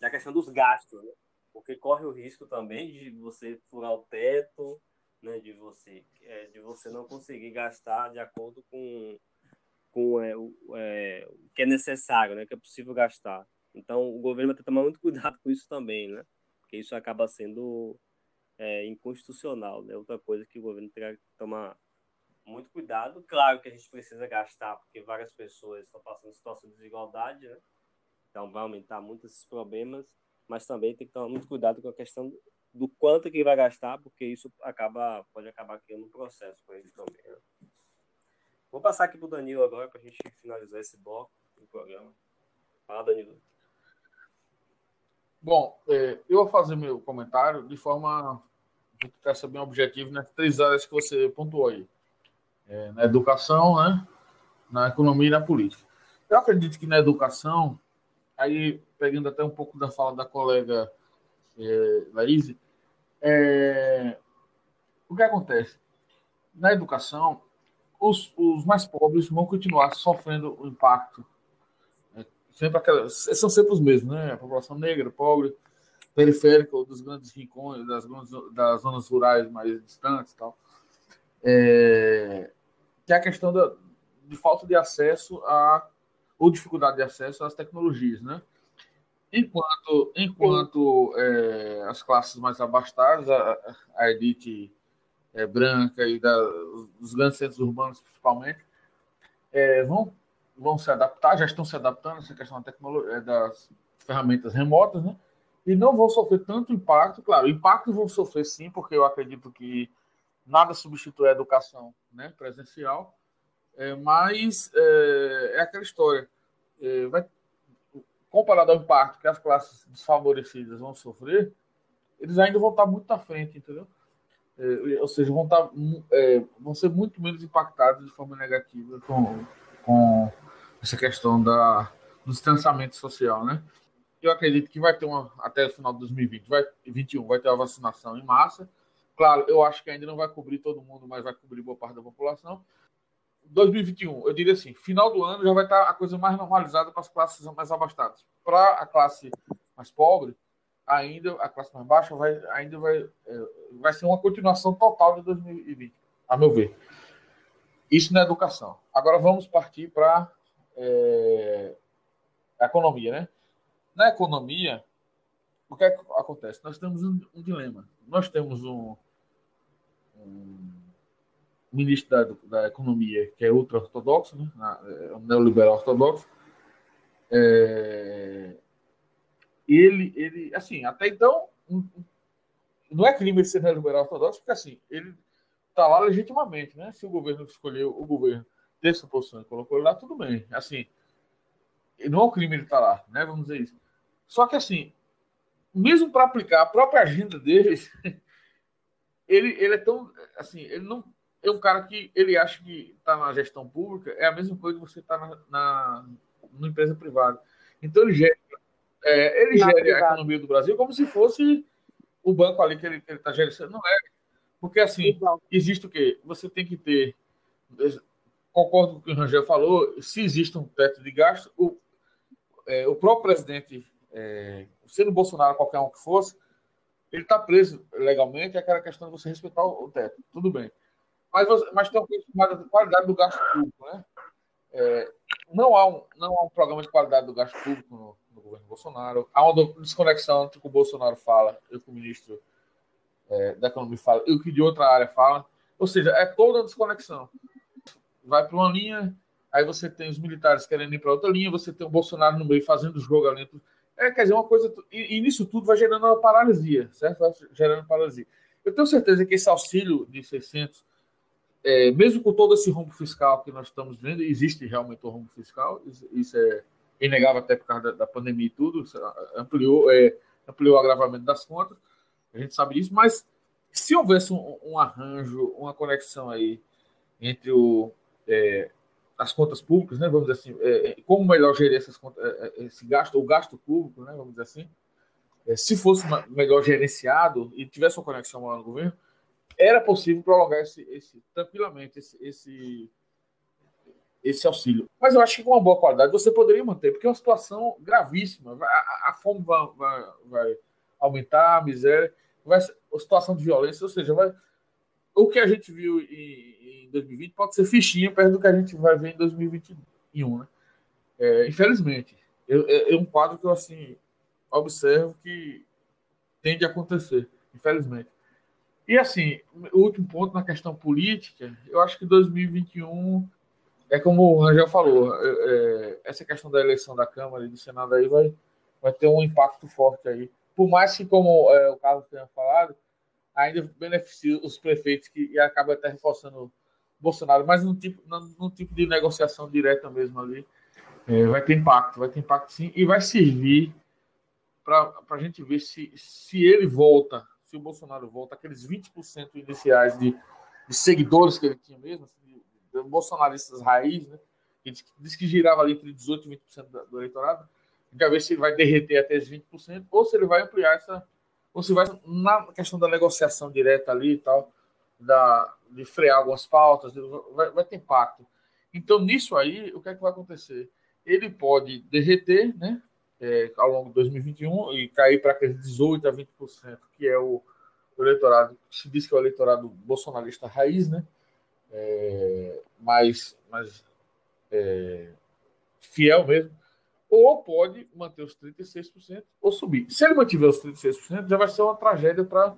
Speaker 1: da questão dos gastos, né? Porque corre o risco também de você furar o teto né, de você, é, de você não conseguir gastar de acordo com, com é, o, é, o que é necessário, né, que é possível gastar. Então, o governo vai ter que tomar muito cuidado com isso também, né, porque isso acaba sendo é, inconstitucional, né, outra coisa que o governo terá que tomar muito cuidado. Claro que a gente precisa gastar, porque várias pessoas estão passando situação de desigualdade, né, então vai aumentar muitos esses problemas, mas também tem que tomar muito cuidado com a questão do quanto que vai gastar, porque isso acaba, pode acabar criando um processo para ele também. Né? Vou passar aqui para o Danilo agora para a gente finalizar esse bloco do programa. Fala, Danilo.
Speaker 2: Bom, é, eu vou fazer meu comentário de forma que ser bem objetivo nas três áreas que você pontuou aí. É, na educação, né, na economia e na política. Eu acredito que na educação, aí pegando até um pouco da fala da colega é, Laís, é, o que acontece? Na educação, os, os mais pobres vão continuar sofrendo o impacto. Né? Sempre são sempre os mesmos, né? A população negra, pobre, periférica, dos grandes rincões, das, das zonas rurais mais distantes tal. É, que é a questão da, de falta de acesso a ou dificuldade de acesso às tecnologias, né? Enquanto, enquanto é, as classes mais abastadas, a, a elite é, branca e da, os grandes centros urbanos principalmente, é, vão, vão se adaptar, já estão se adaptando a essa questão da tecnologia, é, das ferramentas remotas, né? E não vão sofrer tanto impacto. Claro, impacto vão sofrer sim, porque eu acredito que nada substitui a educação né, presencial, é, mas é, é aquela história. É, vai, comparado ao impacto que as classes desfavorecidas vão sofrer, eles ainda vão estar muito à frente, entendeu? É, ou seja, vão, estar, é, vão ser muito menos impactados de forma negativa com, com essa questão da, do distanciamento social, né? Eu acredito que vai ter uma, até o final de 2020, vai, 2021, vai ter a vacinação em massa. Claro, eu acho que ainda não vai cobrir todo mundo, mas vai cobrir boa parte da população. 2021, eu diria assim, final do ano já vai estar a coisa mais normalizada para as classes mais abastadas. Para a classe mais pobre, ainda a classe mais baixa vai ainda vai é, vai ser uma continuação total de 2020, a meu ver. Isso na educação. Agora vamos partir para é, a economia, né? Na economia, o que, é que acontece? Nós temos um, um dilema. Nós temos um, um ministro da, da Economia, que é ultra-ortodoxo, né? é um neoliberal ortodoxo, é, ele, ele, assim, até então, não é crime ser neoliberal ortodoxo, porque assim, ele está lá legitimamente, né? Se o governo escolheu o governo ter essa posição e colocou ele lá, tudo bem. Assim, não é um crime ele estar tá lá, né? Vamos dizer isso. Só que assim, mesmo para aplicar a própria agenda deles, ele, ele é tão, assim, ele não é um cara que ele acha que está na gestão pública é a mesma coisa que você está na, na, na, empresa privada. Então ele gera, é, ele gera a economia do Brasil como se fosse o banco ali que ele está gerenciando. Não é. Porque assim, existe o quê? Você tem que ter concordo com o que o Rangel falou, se existe um teto de gasto, o, é, o próprio presidente, é, sendo Bolsonaro, qualquer um que fosse, ele está preso legalmente, é aquela questão de você respeitar o, teto, tudo bem. Mas, mas tem uma coisa chamada de qualidade do gasto público, né? É, não, há um, não há um programa de qualidade do gasto público no, no governo Bolsonaro. Há uma desconexão entre o que o Bolsonaro fala e o que o ministro é, da Economia fala e o que de outra área fala. Ou seja, é toda a desconexão. Vai para uma linha, aí você tem os militares querendo ir para outra linha, você tem o Bolsonaro no meio fazendo jogo ali. É, quer dizer, uma coisa. E, e nisso tudo vai gerando uma paralisia, certo? Vai gerando paralisia. Eu tenho certeza que esse auxílio de 600 é, mesmo com todo esse rombo fiscal que nós estamos vendo, existe realmente o rombo fiscal, isso é inegável até por causa da, da pandemia e tudo, ampliou, é, ampliou o agravamento das contas, a gente sabe disso, mas se houvesse um, um arranjo, uma conexão aí entre o, é, as contas públicas, né, vamos dizer assim, é, é como melhor gerir essas contas, é, esse gasto, o gasto público, né, vamos dizer assim, se fosse melhor gerenciado e tivesse uma conexão maior no governo, era possível prolongar esse, esse tranquilamente esse, esse, esse, auxílio. Mas eu acho que com uma boa qualidade você poderia manter, porque é uma situação gravíssima. A, a fome vai, vai, vai, aumentar, a miséria, vai, a situação de violência, ou seja, vai, o que a gente viu em, em 2020 pode ser fichinha perto do que a gente vai ver em 2021. Né? É, infelizmente, é, é um quadro que eu assim observo que tende a acontecer, infelizmente. E assim, o último ponto na questão política, eu acho que 2021 é como o Rangel falou, é, é, essa questão da eleição da Câmara e do Senado aí vai, vai ter um impacto forte aí. Por mais que, como é, o Carlos tenha falado, ainda beneficia os prefeitos que e acaba até reforçando Bolsonaro, mas num tipo, num tipo de negociação direta mesmo ali, é, vai ter impacto, vai ter impacto sim, e vai servir para a gente ver se, se ele volta se o Bolsonaro volta, aqueles 20% iniciais de, de, seguidores que ele tinha mesmo, assim, de, de bolsonaristas raiz, né? Que diz, diz, que girava ali entre 18% e 20% do, do eleitorado. A ver se ele vai derreter até os 20%, ou se ele vai ampliar essa. Ou se vai, na questão da negociação direta ali e tal, da, de frear algumas pautas, vai, vai ter impacto. Então, nisso aí, o que é que vai acontecer? Ele pode derreter, né? é, ao longo de 2021 e cair para aqueles 18% a 20%, que é o, o eleitorado, se diz que é o eleitorado bolsonarista raiz, né? É, mais, mais é, fiel mesmo, ou pode manter os 36% ou subir. Se ele mantiver os 36%, já vai ser uma tragédia para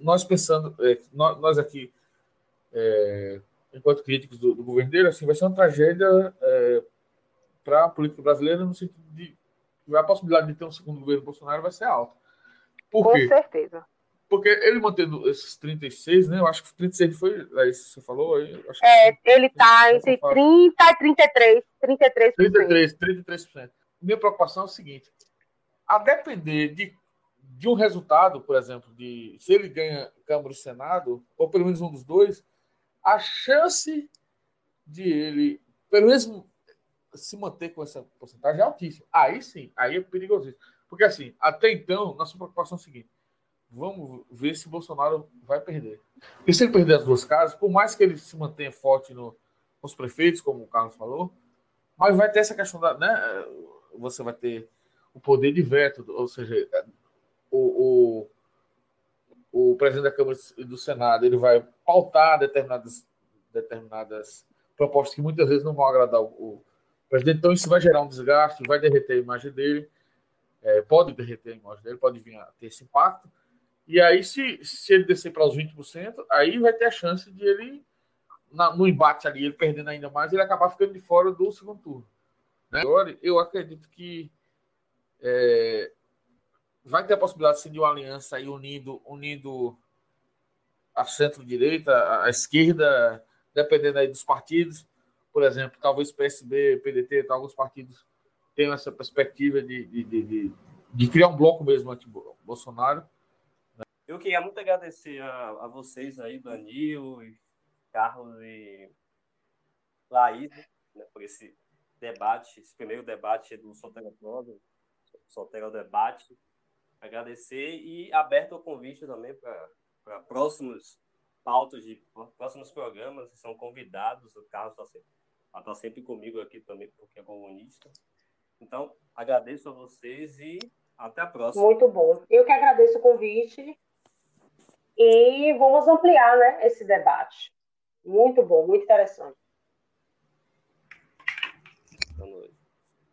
Speaker 2: nós pensando, é, nós, nós, aqui, é, enquanto críticos do, do, governo dele, assim, vai ser uma tragédia é, para a política brasileira no sentido de a possibilidade de ter um segundo governo Bolsonaro vai ser alta. Por
Speaker 3: Com
Speaker 2: quê?
Speaker 3: certeza.
Speaker 2: Porque ele mantendo esses 36, né? Eu acho que 36 foi. É isso que você falou aí.
Speaker 3: é, que, ele está entre 30 e 33. 33%.
Speaker 2: 33, 33%. Minha preocupação é o seguinte: a depender de, de um resultado, por exemplo, de se ele ganha Câmara e Senado, ou pelo menos um dos dois, a chance de ele, pelo menos se manter com essa porcentagem é altíssima. Aí sim, aí é perigosíssimo. Porque assim, até então, nossa preocupação é a seguinte: vamos ver se Bolsonaro vai perder. Porque se ele perder as duas casas, por mais que ele se mantenha forte no, nos prefeitos, como o Carlos falou, mas vai ter essa questão da. Né, você vai ter o poder de veto, ou seja, o, o, o presidente da Câmara e do Senado ele vai pautar determinadas, determinadas propostas que muitas vezes não vão agradar o, presidente, então isso vai gerar um desgaste, vai derreter a imagem dele, é, pode derreter a imagem dele, pode vir a ter esse impacto. E aí, se, se ele descer para os 20%, aí vai ter a chance de ele, na, no embate ali, ele perdendo ainda mais, ele acabar ficando de fora do segundo turno. Né? Agora, eu acredito que é, vai ter a possibilidade de uma aliança aí unindo, unindo a centro-direita, a, esquerda, dependendo aí dos partidos por exemplo, talvez PSB, PDT, alguns partidos tenham essa perspectiva de, de, de, de criar um bloco mesmo anti-Bolsonaro.
Speaker 1: Eu queria muito agradecer a, a vocês aí, Danilo, Carlos e Laís, né, por esse debate, esse primeiro debate do Sotero Prova, Sotero Debate. Agradecer e aberto o convite também para próximos pautas de próximos programas, são convidados, o Carlos está sempre, tá, tá sempre comigo aqui também, porque é comunista. Então, agradeço a vocês e até a próxima.
Speaker 3: Muito bom. Eu que agradeço o convite e vamos ampliar né, esse debate. Muito bom, muito interessante.